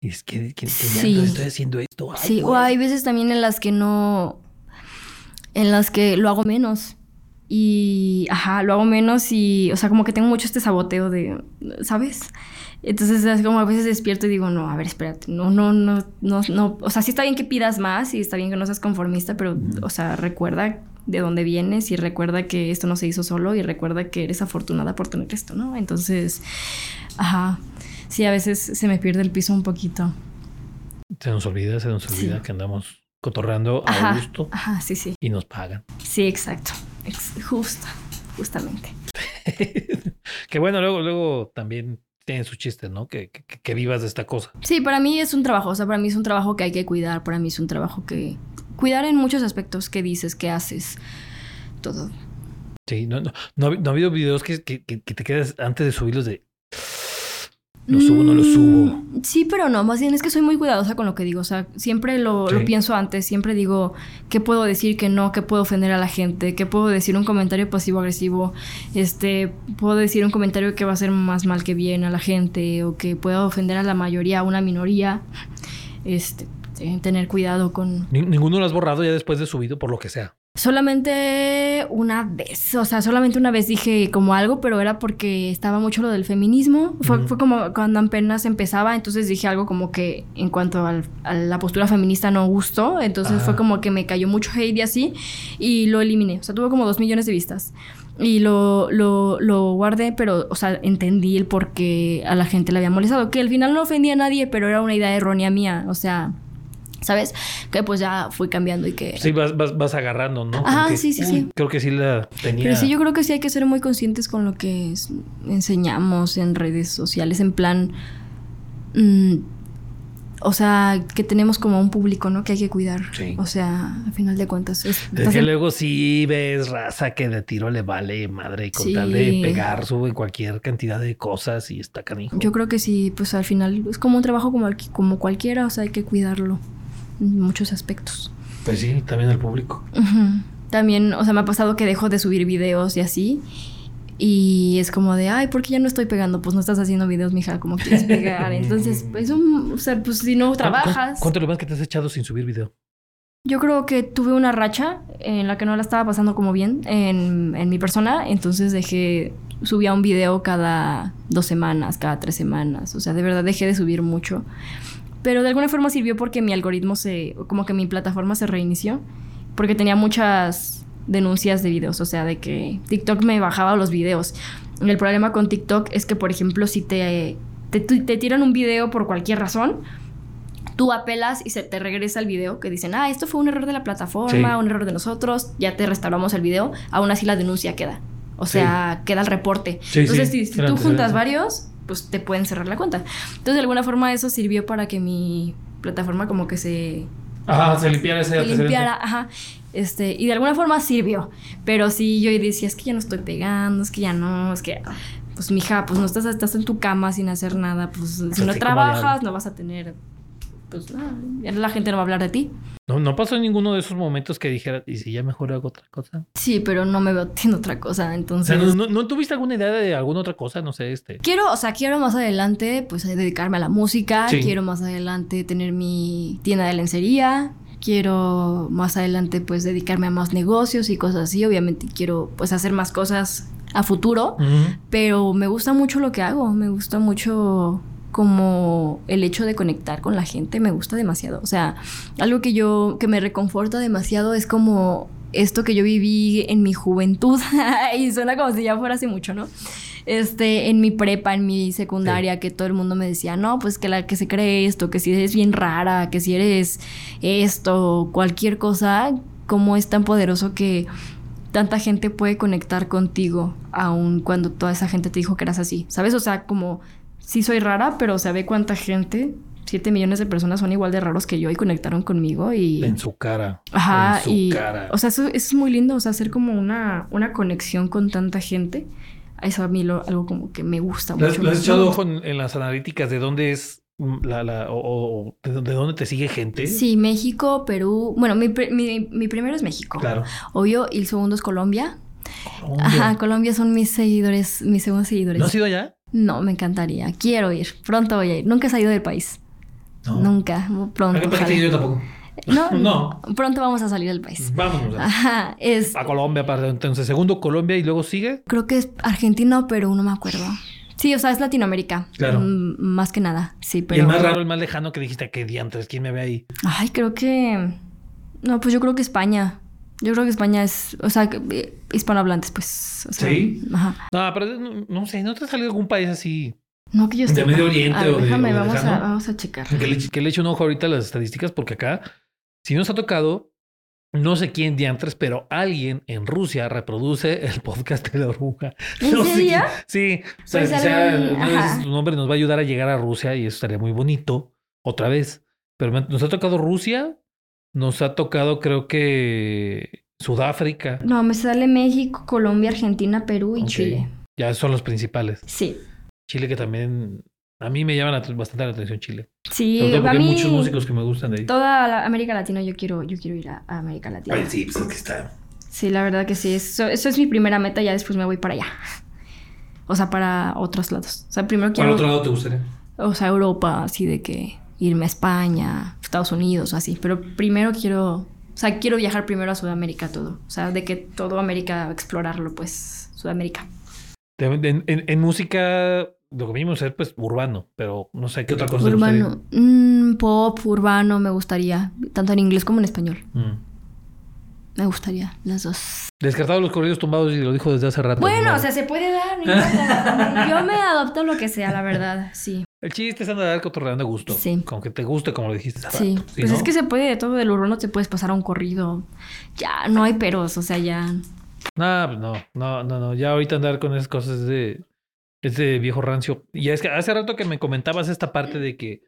es que, que- que ya Sí. no estoy haciendo esto. Ay, Sí, o hay veces también en las que no. En las que lo hago menos. Y. Ajá, lo hago menos y. O sea, como que tengo mucho este saboteo de. ¿Sabes? Entonces es como a veces despierto y digo, no, a ver, espérate. No, no, no, no, no. O sea, sí está bien que pidas más y está bien que no seas conformista, pero, o sea, recuerda de dónde vienes y recuerda que esto no se hizo solo y recuerda que eres afortunada por tener esto, ¿no? Entonces. Ajá. Sí, a veces se me pierde el piso un poquito. Se nos olvida, se nos Sí. olvida que andamos cotorreando a Ajá. gusto Ajá, sí, sí. y nos pagan. Sí, exacto. Ex- justo, justamente. *laughs* que bueno, luego, luego también tienen sus chistes, ¿no? Que, que, que vivas de esta cosa. Sí, para mí es un trabajo, o sea, para mí es un trabajo que hay que cuidar, para mí es un trabajo que... Cuidar en muchos aspectos, qué dices, qué haces, todo. Sí, no, no, no, ha- no ha habido videos que, que, que- que te quedas antes de subirlos de. Lo subo, no lo subo. Mm, Sí, pero no, más bien es que soy muy cuidadosa con lo que digo, o sea, siempre lo, pienso antes, siempre digo qué puedo decir que no, qué puedo ofender a la gente, qué puedo decir un comentario pasivo-agresivo, este, puedo decir un comentario que va a hacer más mal que bien a la gente o que pueda ofender a la mayoría, a una minoría, este, tener cuidado con... Ni- ninguno lo has borrado ya después de subido, por lo que sea. Solamente una vez, o sea, solamente una vez dije como algo, pero era porque estaba mucho lo del feminismo. Fue, como cuando apenas empezaba, entonces dije algo como que en cuanto al- a la postura feminista no gustó, entonces Ajá. fue como que me cayó mucho hate y así, y lo eliminé. O sea, tuvo como dos millones de vistas. Y lo, lo, lo guardé, pero, o sea, entendí el por qué a la gente le había molestado. Que al final no ofendía a nadie, pero era una idea errónea mía. O sea, ¿sabes? Que pues ya fui cambiando y que... Sí, vas, vas, vas agarrando, ¿no? Ajá, que, sí, sí, uy, sí. Creo que sí la tenía. Pero sí, yo creo que sí hay que ser muy conscientes con lo que enseñamos en redes sociales, en plan... mm, o sea, que tenemos como un público, ¿no? Que hay que cuidar. Sí. O sea, al final de cuentas. Es, Es que luego sí ves raza que de tiro le vale madre y con Sí. tal de pegar sube cualquier cantidad de cosas y está canijo. Yo creo que sí, pues al final es como un trabajo como, como cualquiera, o sea, hay que cuidarlo en muchos aspectos. Pues sí, también el público. También, o sea, me ha pasado que dejo de subir videos y así. Y es como de, ay, ¿por qué ya no estoy pegando? Pues no estás haciendo videos, mija, como quieres pegar. *laughs* Entonces, pues, un, o sea, pues si no trabajas. ¿Cuánto, cuánto lo más que te has echado sin subir video? Yo creo que tuve una racha en la que no la estaba pasando como bien en, en mi persona, entonces dejé, subía un video cada dos semanas, cada tres semanas, o sea, de verdad dejé de subir mucho. Pero de alguna forma sirvió porque mi algoritmo se, como que mi plataforma se reinició, porque tenía muchas denuncias de videos, o sea, de que TikTok me bajaba los videos. El problema con TikTok es que, por ejemplo, si te, te, te tiran un video por cualquier razón, tú apelas y se te regresa el video que dicen, ah, esto fue un error de la plataforma, Sí. un error de nosotros, ya te restauramos el video, aún así la denuncia queda. O sea, queda el reporte. Sí, Entonces, si, tú juntas varios, pues te pueden cerrar la cuenta. Entonces, de alguna forma eso sirvió para que mi plataforma como que se, Ajá, se limpiara ese se limpiara, ajá. Este, y de alguna forma sirvió. Pero sí, yo decía, es que ya no estoy pegando, es que ya no, es que, pues, mija, pues no estás, estás en tu cama sin hacer nada, pues si no trabajas, no vas a tener, pues, nada, ya la gente no va a hablar de ti. No, no pasó ninguno de esos momentos que dijera, ¿y si ya mejor hago otra cosa? Sí, pero no me veo haciendo otra cosa, O entonces... sea, ¿no, no, no tuviste alguna idea de alguna otra cosa? No sé, este. Quiero, o sea, quiero más adelante, pues, dedicarme a la música. Sí. Quiero más adelante tener mi tienda de lencería. Quiero más adelante, pues, dedicarme a más negocios y cosas así. Obviamente quiero, pues, hacer más cosas a futuro. Pero me gusta mucho lo que hago. Me gusta mucho como el hecho de conectar con la gente. Me gusta demasiado. O sea, algo que yo, que me reconforta demasiado es como esto que yo viví en mi juventud. *laughs* y suena como si ya fuera hace mucho, ¿no? Este, en mi prepa, en mi secundaria, que todo el mundo me decía, no, pues que la que se cree esto, que si eres bien rara, que si eres esto, cualquier cosa, como es tan poderoso que tanta gente puede conectar contigo, aun cuando toda esa gente te dijo que eras así, ¿sabes? O sea, como sí soy rara, pero sabe cuánta gente, 7 millones de personas son igual de raros que yo y conectaron conmigo y... En su cara. Ajá, en su y... cara. O sea, eso, eso es muy lindo, o sea, hacer como una, una conexión con tanta gente. Eso a mí lo, algo como que me gusta ¿Le has, mucho. le has echado ojo en, en las analíticas de dónde es la, la o, o de, dónde- de dónde te sigue gente? Sí, México, Perú. Bueno, mi, mi, mi primero es México. Claro. Obvio, y el segundo es Colombia. Colombia. Ajá, Colombia son mis seguidores, mis segundos seguidores. ¿No has ido allá? No, me encantaría. Quiero ir. Pronto voy a ir. Nunca he salido del país. Nunca. Pronto. Yo tampoco. *laughs* No, No. Pronto vamos a salir del país. Vámonos. a- *laughs* Ajá. Es. A Colombia, aparte. Entonces, segundo Colombia y luego sigue. Creo que es Argentina o Perú, no me acuerdo. Sí, o sea, es Latinoamérica. Claro. Mm, más que nada. Sí, pero. Y el más raro, el más lejano que dijiste, que diantres, ¿quién me ve ahí? Ay, creo que. No, pues yo creo que España. Yo creo que España es. O sea, que, eh, hispanohablantes, pues. o sea, ¿Sí? Ajá. No, pero no, no sé, ¿no te ha salido algún país así? No que yo De. Medio Oriente A ver, o de- Déjame, o de vamos, a, vamos a checar. Que le, que le eche un ojo ahorita a las estadísticas, porque acá, si nos ha tocado, no sé quién diantres, pero alguien en Rusia reproduce el podcast de la oruga. ¿En *laughs* No serio? Sí. O sea, Pues vez ajá. tu nombre nos va a ayudar a llegar a Rusia y eso estaría muy bonito. Otra vez. Pero me- nos ha tocado Rusia, nos ha tocado, creo que Sudáfrica. No, me sale México, Colombia, Argentina, Perú y. Chile. Ya son los principales. Sí. Chile que también a mí me llama la- bastante la atención Chile. Sí, porque a hay mí. muchos músicos que me gustan de ahí. Toda la América Latina, yo quiero, yo quiero ir a, a América Latina. Ay, sí, pues es que está. Sí, la verdad que sí. Eso, eso es mi primera meta, ya después me voy para allá. O sea, para otros lados. O sea, primero ¿Cuál quiero. otro lado te gustaría? O sea, Europa, así de que irme a España, Estados Unidos o así. Pero primero quiero. O sea, quiero viajar primero a Sudamérica todo. O sea, de que todo América, explorarlo, pues, Sudamérica. En, en- en música, lo que vimos es pues urbano, pero no sé qué otra cosa te? Urbano. Mm, pop, urbano, me gustaría. Tanto en inglés como en español. Mm. Me gustaría, las dos. Descartado los corridos tumbados y lo dijo desde hace rato. Bueno, ¿no? o sea, se puede dar, no importa. *laughs* Yo me adopto lo que sea, la verdad, sí. El chiste es andar cotorreando a gusto. Sí. Con que te guste, como lo dijiste. hace Sí, rato. pues ¿no? es que se puede de todo del urbano, te puedes pasar a un corrido. Ya, no hay peros, o sea, ya. No, pues no, no, no, no. Ya ahorita andar con esas cosas es de, es de viejo rancio. Y es que hace rato que me comentabas esta parte de que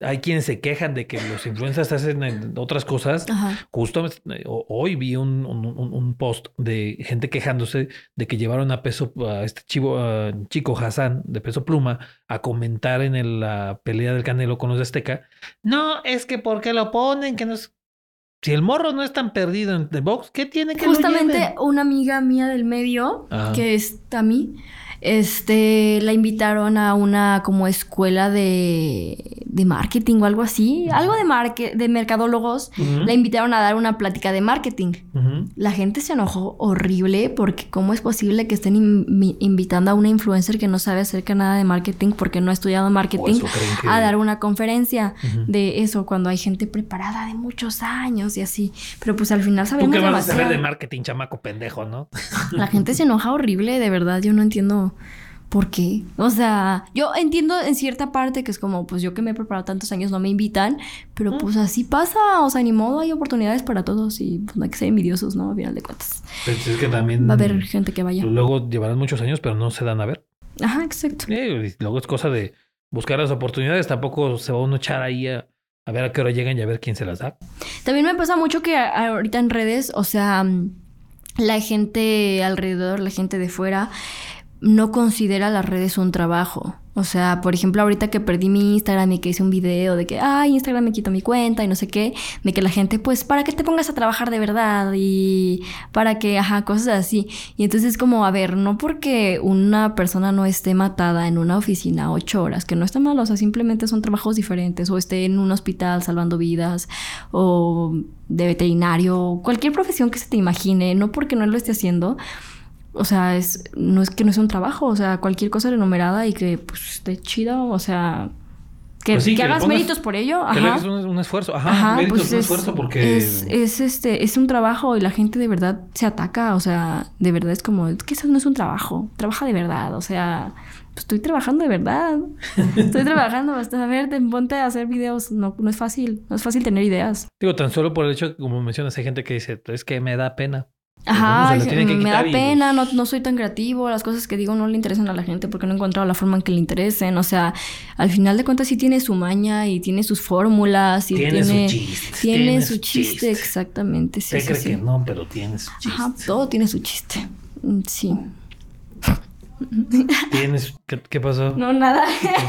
hay quienes se quejan de que los influencers hacen en otras cosas. Ajá. Justo ho- hoy vi un, un- un- un post de gente quejándose de que llevaron a peso a este chivo, a chico Hassan de peso pluma a comentar en el- la pelea del Canelo con los de Azteca. No, es que ¿por qué lo ponen? Que no es... Si el morro no es tan perdido en el box, ¿qué tiene que lo Justamente una amiga mía del medio, Ajá. que es Tami, este, la invitaron a una como escuela de, de marketing o algo así, algo de, de mercadólogos. Ujú, La invitaron a dar una plática de marketing. La gente se enojó horrible porque cómo es posible que estén invi- invitando a una influencer que no sabe acerca nada de marketing porque no ha estudiado marketing a dar una conferencia de eso cuando hay gente preparada de muchos años y así. Pero pues al final ¿Tú sabemos qué vas a saber de marketing, chamaco pendejo, no? La gente se enoja horrible, de verdad, yo no entiendo por qué. O sea, yo entiendo en cierta parte que es como, pues yo que me he preparado tantos años no me invitan, pero pues así pasa, o sea, ni modo, hay oportunidades para todos y pues no hay que ser envidiosos, ¿no? A final de cuentas. Pues es que también... Va a haber gente que vaya. Luego llevarán muchos años, pero no se dan a ver. Ajá, exacto. Eh, y luego es cosa de buscar las oportunidades. Tampoco se va uno a echar ahí a, a ver a qué hora llegan y a ver quién se las da. También me pasa mucho que ahorita en redes, o sea, mm, la gente alrededor, la gente de fuera, no considera las redes un trabajo. O sea, por ejemplo, ahorita que perdí mi Instagram y que hice un video de que, ay, Instagram me quitó mi cuenta y no sé qué, de que la gente, pues, para que te pongas a trabajar de verdad y para que, ajá, cosas así. Y entonces es como, a ver, no porque una persona no esté matada en una oficina ocho horas, que no está mal, o sea, simplemente son trabajos diferentes, o esté en un hospital salvando vidas, o de veterinario, cualquier profesión que se te imagine, no porque no lo esté haciendo, o sea, es, no es que no es un trabajo, o sea, cualquier cosa renumerada y que pues esté chido, o sea, que, Pues sí, que que hagas pongas- méritos por ello, Que le ajá. hagas un, un esfuerzo. Ajá, Ajá, méritos, pues un es, esfuerzo porque... es, es, este, es un trabajo y la gente de verdad se ataca, o sea, de verdad es como, es que eso no es un trabajo, trabaja de verdad, o sea, pues estoy trabajando de verdad, estoy *laughs* trabajando, hasta a ver, te ponte a hacer videos, no, no es fácil, no es fácil tener ideas. Digo, tan solo por el hecho, como mencionas, hay gente que dice, es que me da pena. Ajá, Pues, se que me da pena, no, no soy tan creativo, las cosas que digo no le interesan a la gente porque no he encontrado la forma en que le interesen, o sea, al final de cuentas sí tiene su maña y tiene sus fórmulas y Tiene tiene, su chiste. tiene su chiste, exactamente, sí, Se sí, cree sí. que no, pero tiene su chiste. Ajá, todo tiene su chiste. Mm, Sí. *laughs* Tienes... ¿Qué, qué pasó? No, nada.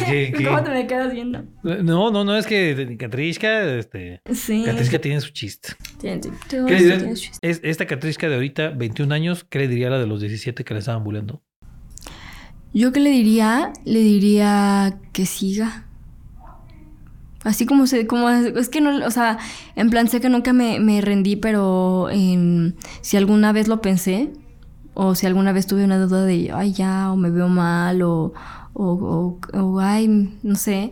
¿Qué- qué? *laughs* ¿Cómo te me quedas viendo? No, no, no, es que Catrishka, este... Sí. Catrishka tiene su chiste. Tiene, tiene- su chiste. Es, esta Catrishka de ahorita, 21 años, ¿qué le diría a la de los 17 que le estaban bulleando? Yo qué le diría, le diría que siga. Así como se, como es que no, o sea, en plan sé que nunca me, me rendí, pero en- si alguna vez lo pensé, o si alguna vez tuve una duda de, ay ya, o me veo mal, o, o, ay, no sé,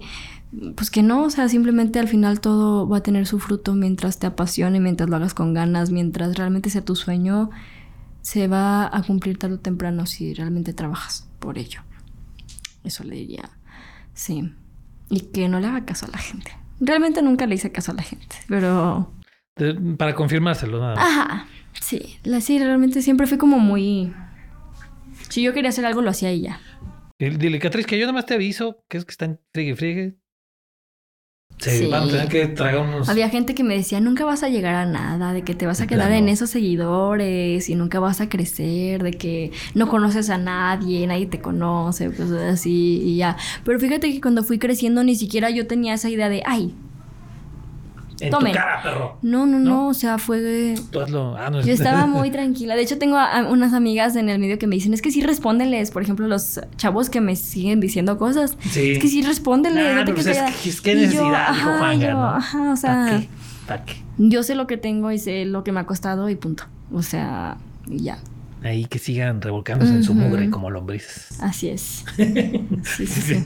pues que no, o sea, simplemente al final todo va a tener su fruto mientras te apasione, mientras lo hagas con ganas, mientras realmente sea tu sueño, se va a cumplir tarde o temprano si realmente trabajas por ello. Eso le diría, sí. Y que no le haga caso a la gente. Realmente nunca le hice caso a la gente, pero... De- para confirmárselo, nada más. Ajá, sí. La, sí, realmente siempre fui como muy... Si yo quería hacer algo, lo hacía y ya. Y Dile, Catrishka, yo nada más te aviso que es que están friegue friegue. Se Sí. van a tener que tragar unos... Había gente que me decía, nunca vas a llegar a nada, de que te vas a quedar en esos seguidores y nunca vas a crecer, de que no conoces a nadie, nadie te conoce, cosas así y ya. Pero fíjate que cuando fui creciendo ni siquiera yo tenía esa idea de, ay, en tomen. tu cara, perro. no, no, no, ¿No? o sea, fue... Tú hazlo. Ah, no, Yo estaba muy *laughs* tranquila. De hecho, tengo a- a unas amigas en el medio que me dicen, es que sí respóndeles. Por ejemplo, los chavos que me siguen diciendo cosas. Sí. Es que sí respóndeles. Nah, no pues es callada". que- es que yo, necesidad, dijo ajá, Juanga, yo, ¿no? Ajá, o ¿Para sea, qué? ¿Para qué? yo sé lo que tengo y sé lo que me ha costado y punto. O sea, y ya. Ahí que sigan revolcándose en su mugre como lombrices. Así es. *laughs* Sí, sí, sí.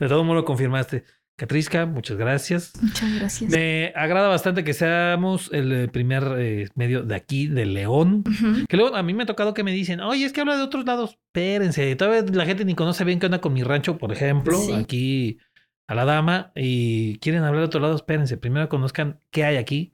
De todo modo lo confirmaste. Catrishka, muchas gracias. Muchas gracias. Me agrada bastante que seamos el eh, primer eh, medio de aquí, de León. Que luego a mí me ha tocado que me dicen, oye, es que habla de otros lados. Espérense, todavía la gente ni conoce bien qué onda con mi rancho, por ejemplo, Sí. aquí a la dama, y quieren hablar de otro lado. Espérense, primero conozcan qué hay aquí,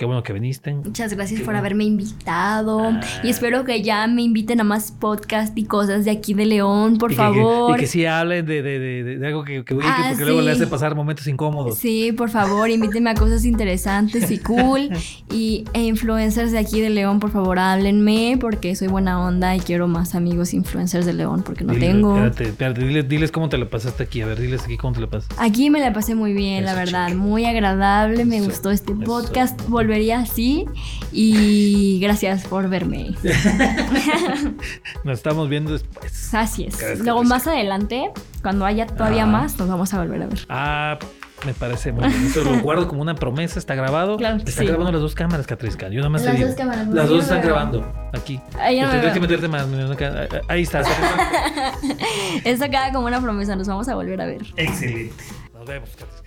Qué bueno que viniste. Muchas gracias Qué por bueno. haberme invitado. Ah. Y espero que ya me inviten a más podcast y cosas de aquí de León, por Y que- que- favor. y que sí hablen de, de, de, de- algo que, que, Ah, porque luego le hace pasar momentos incómodos. Sí, por favor, invítenme a cosas interesantes y cool. *laughs* Y e influencers de aquí de León, por favor, háblenme porque soy buena onda y quiero más amigos influencers de León porque no Dile- tengo. Espérate, espérate, diles, diles cómo te la pasaste aquí. A ver, diles aquí cómo te la pasaste. Aquí me la pasé muy bien, la verdad, chica. muy agradable, me Eso, gustó este eso. podcast, volvería así y gracias por verme. *laughs* Nos estamos viendo después. Así es. Gracias, Luego más adelante, cuando haya todavía Ah. más, nos vamos a volver a ver. Ah, me parece muy bien. Eso lo guardo como una promesa. Está grabado. Claro está sí. grabando las dos cámaras, Catrisca. Yo nada más Las te digo. dos cámaras, Las dos están veo. grabando. Aquí. Ahí yo no Tendrás que meterte más. Ahí está. *laughs* Esto queda como una promesa, nos vamos a volver a ver. Excelente. Nos vemos, Catrisca.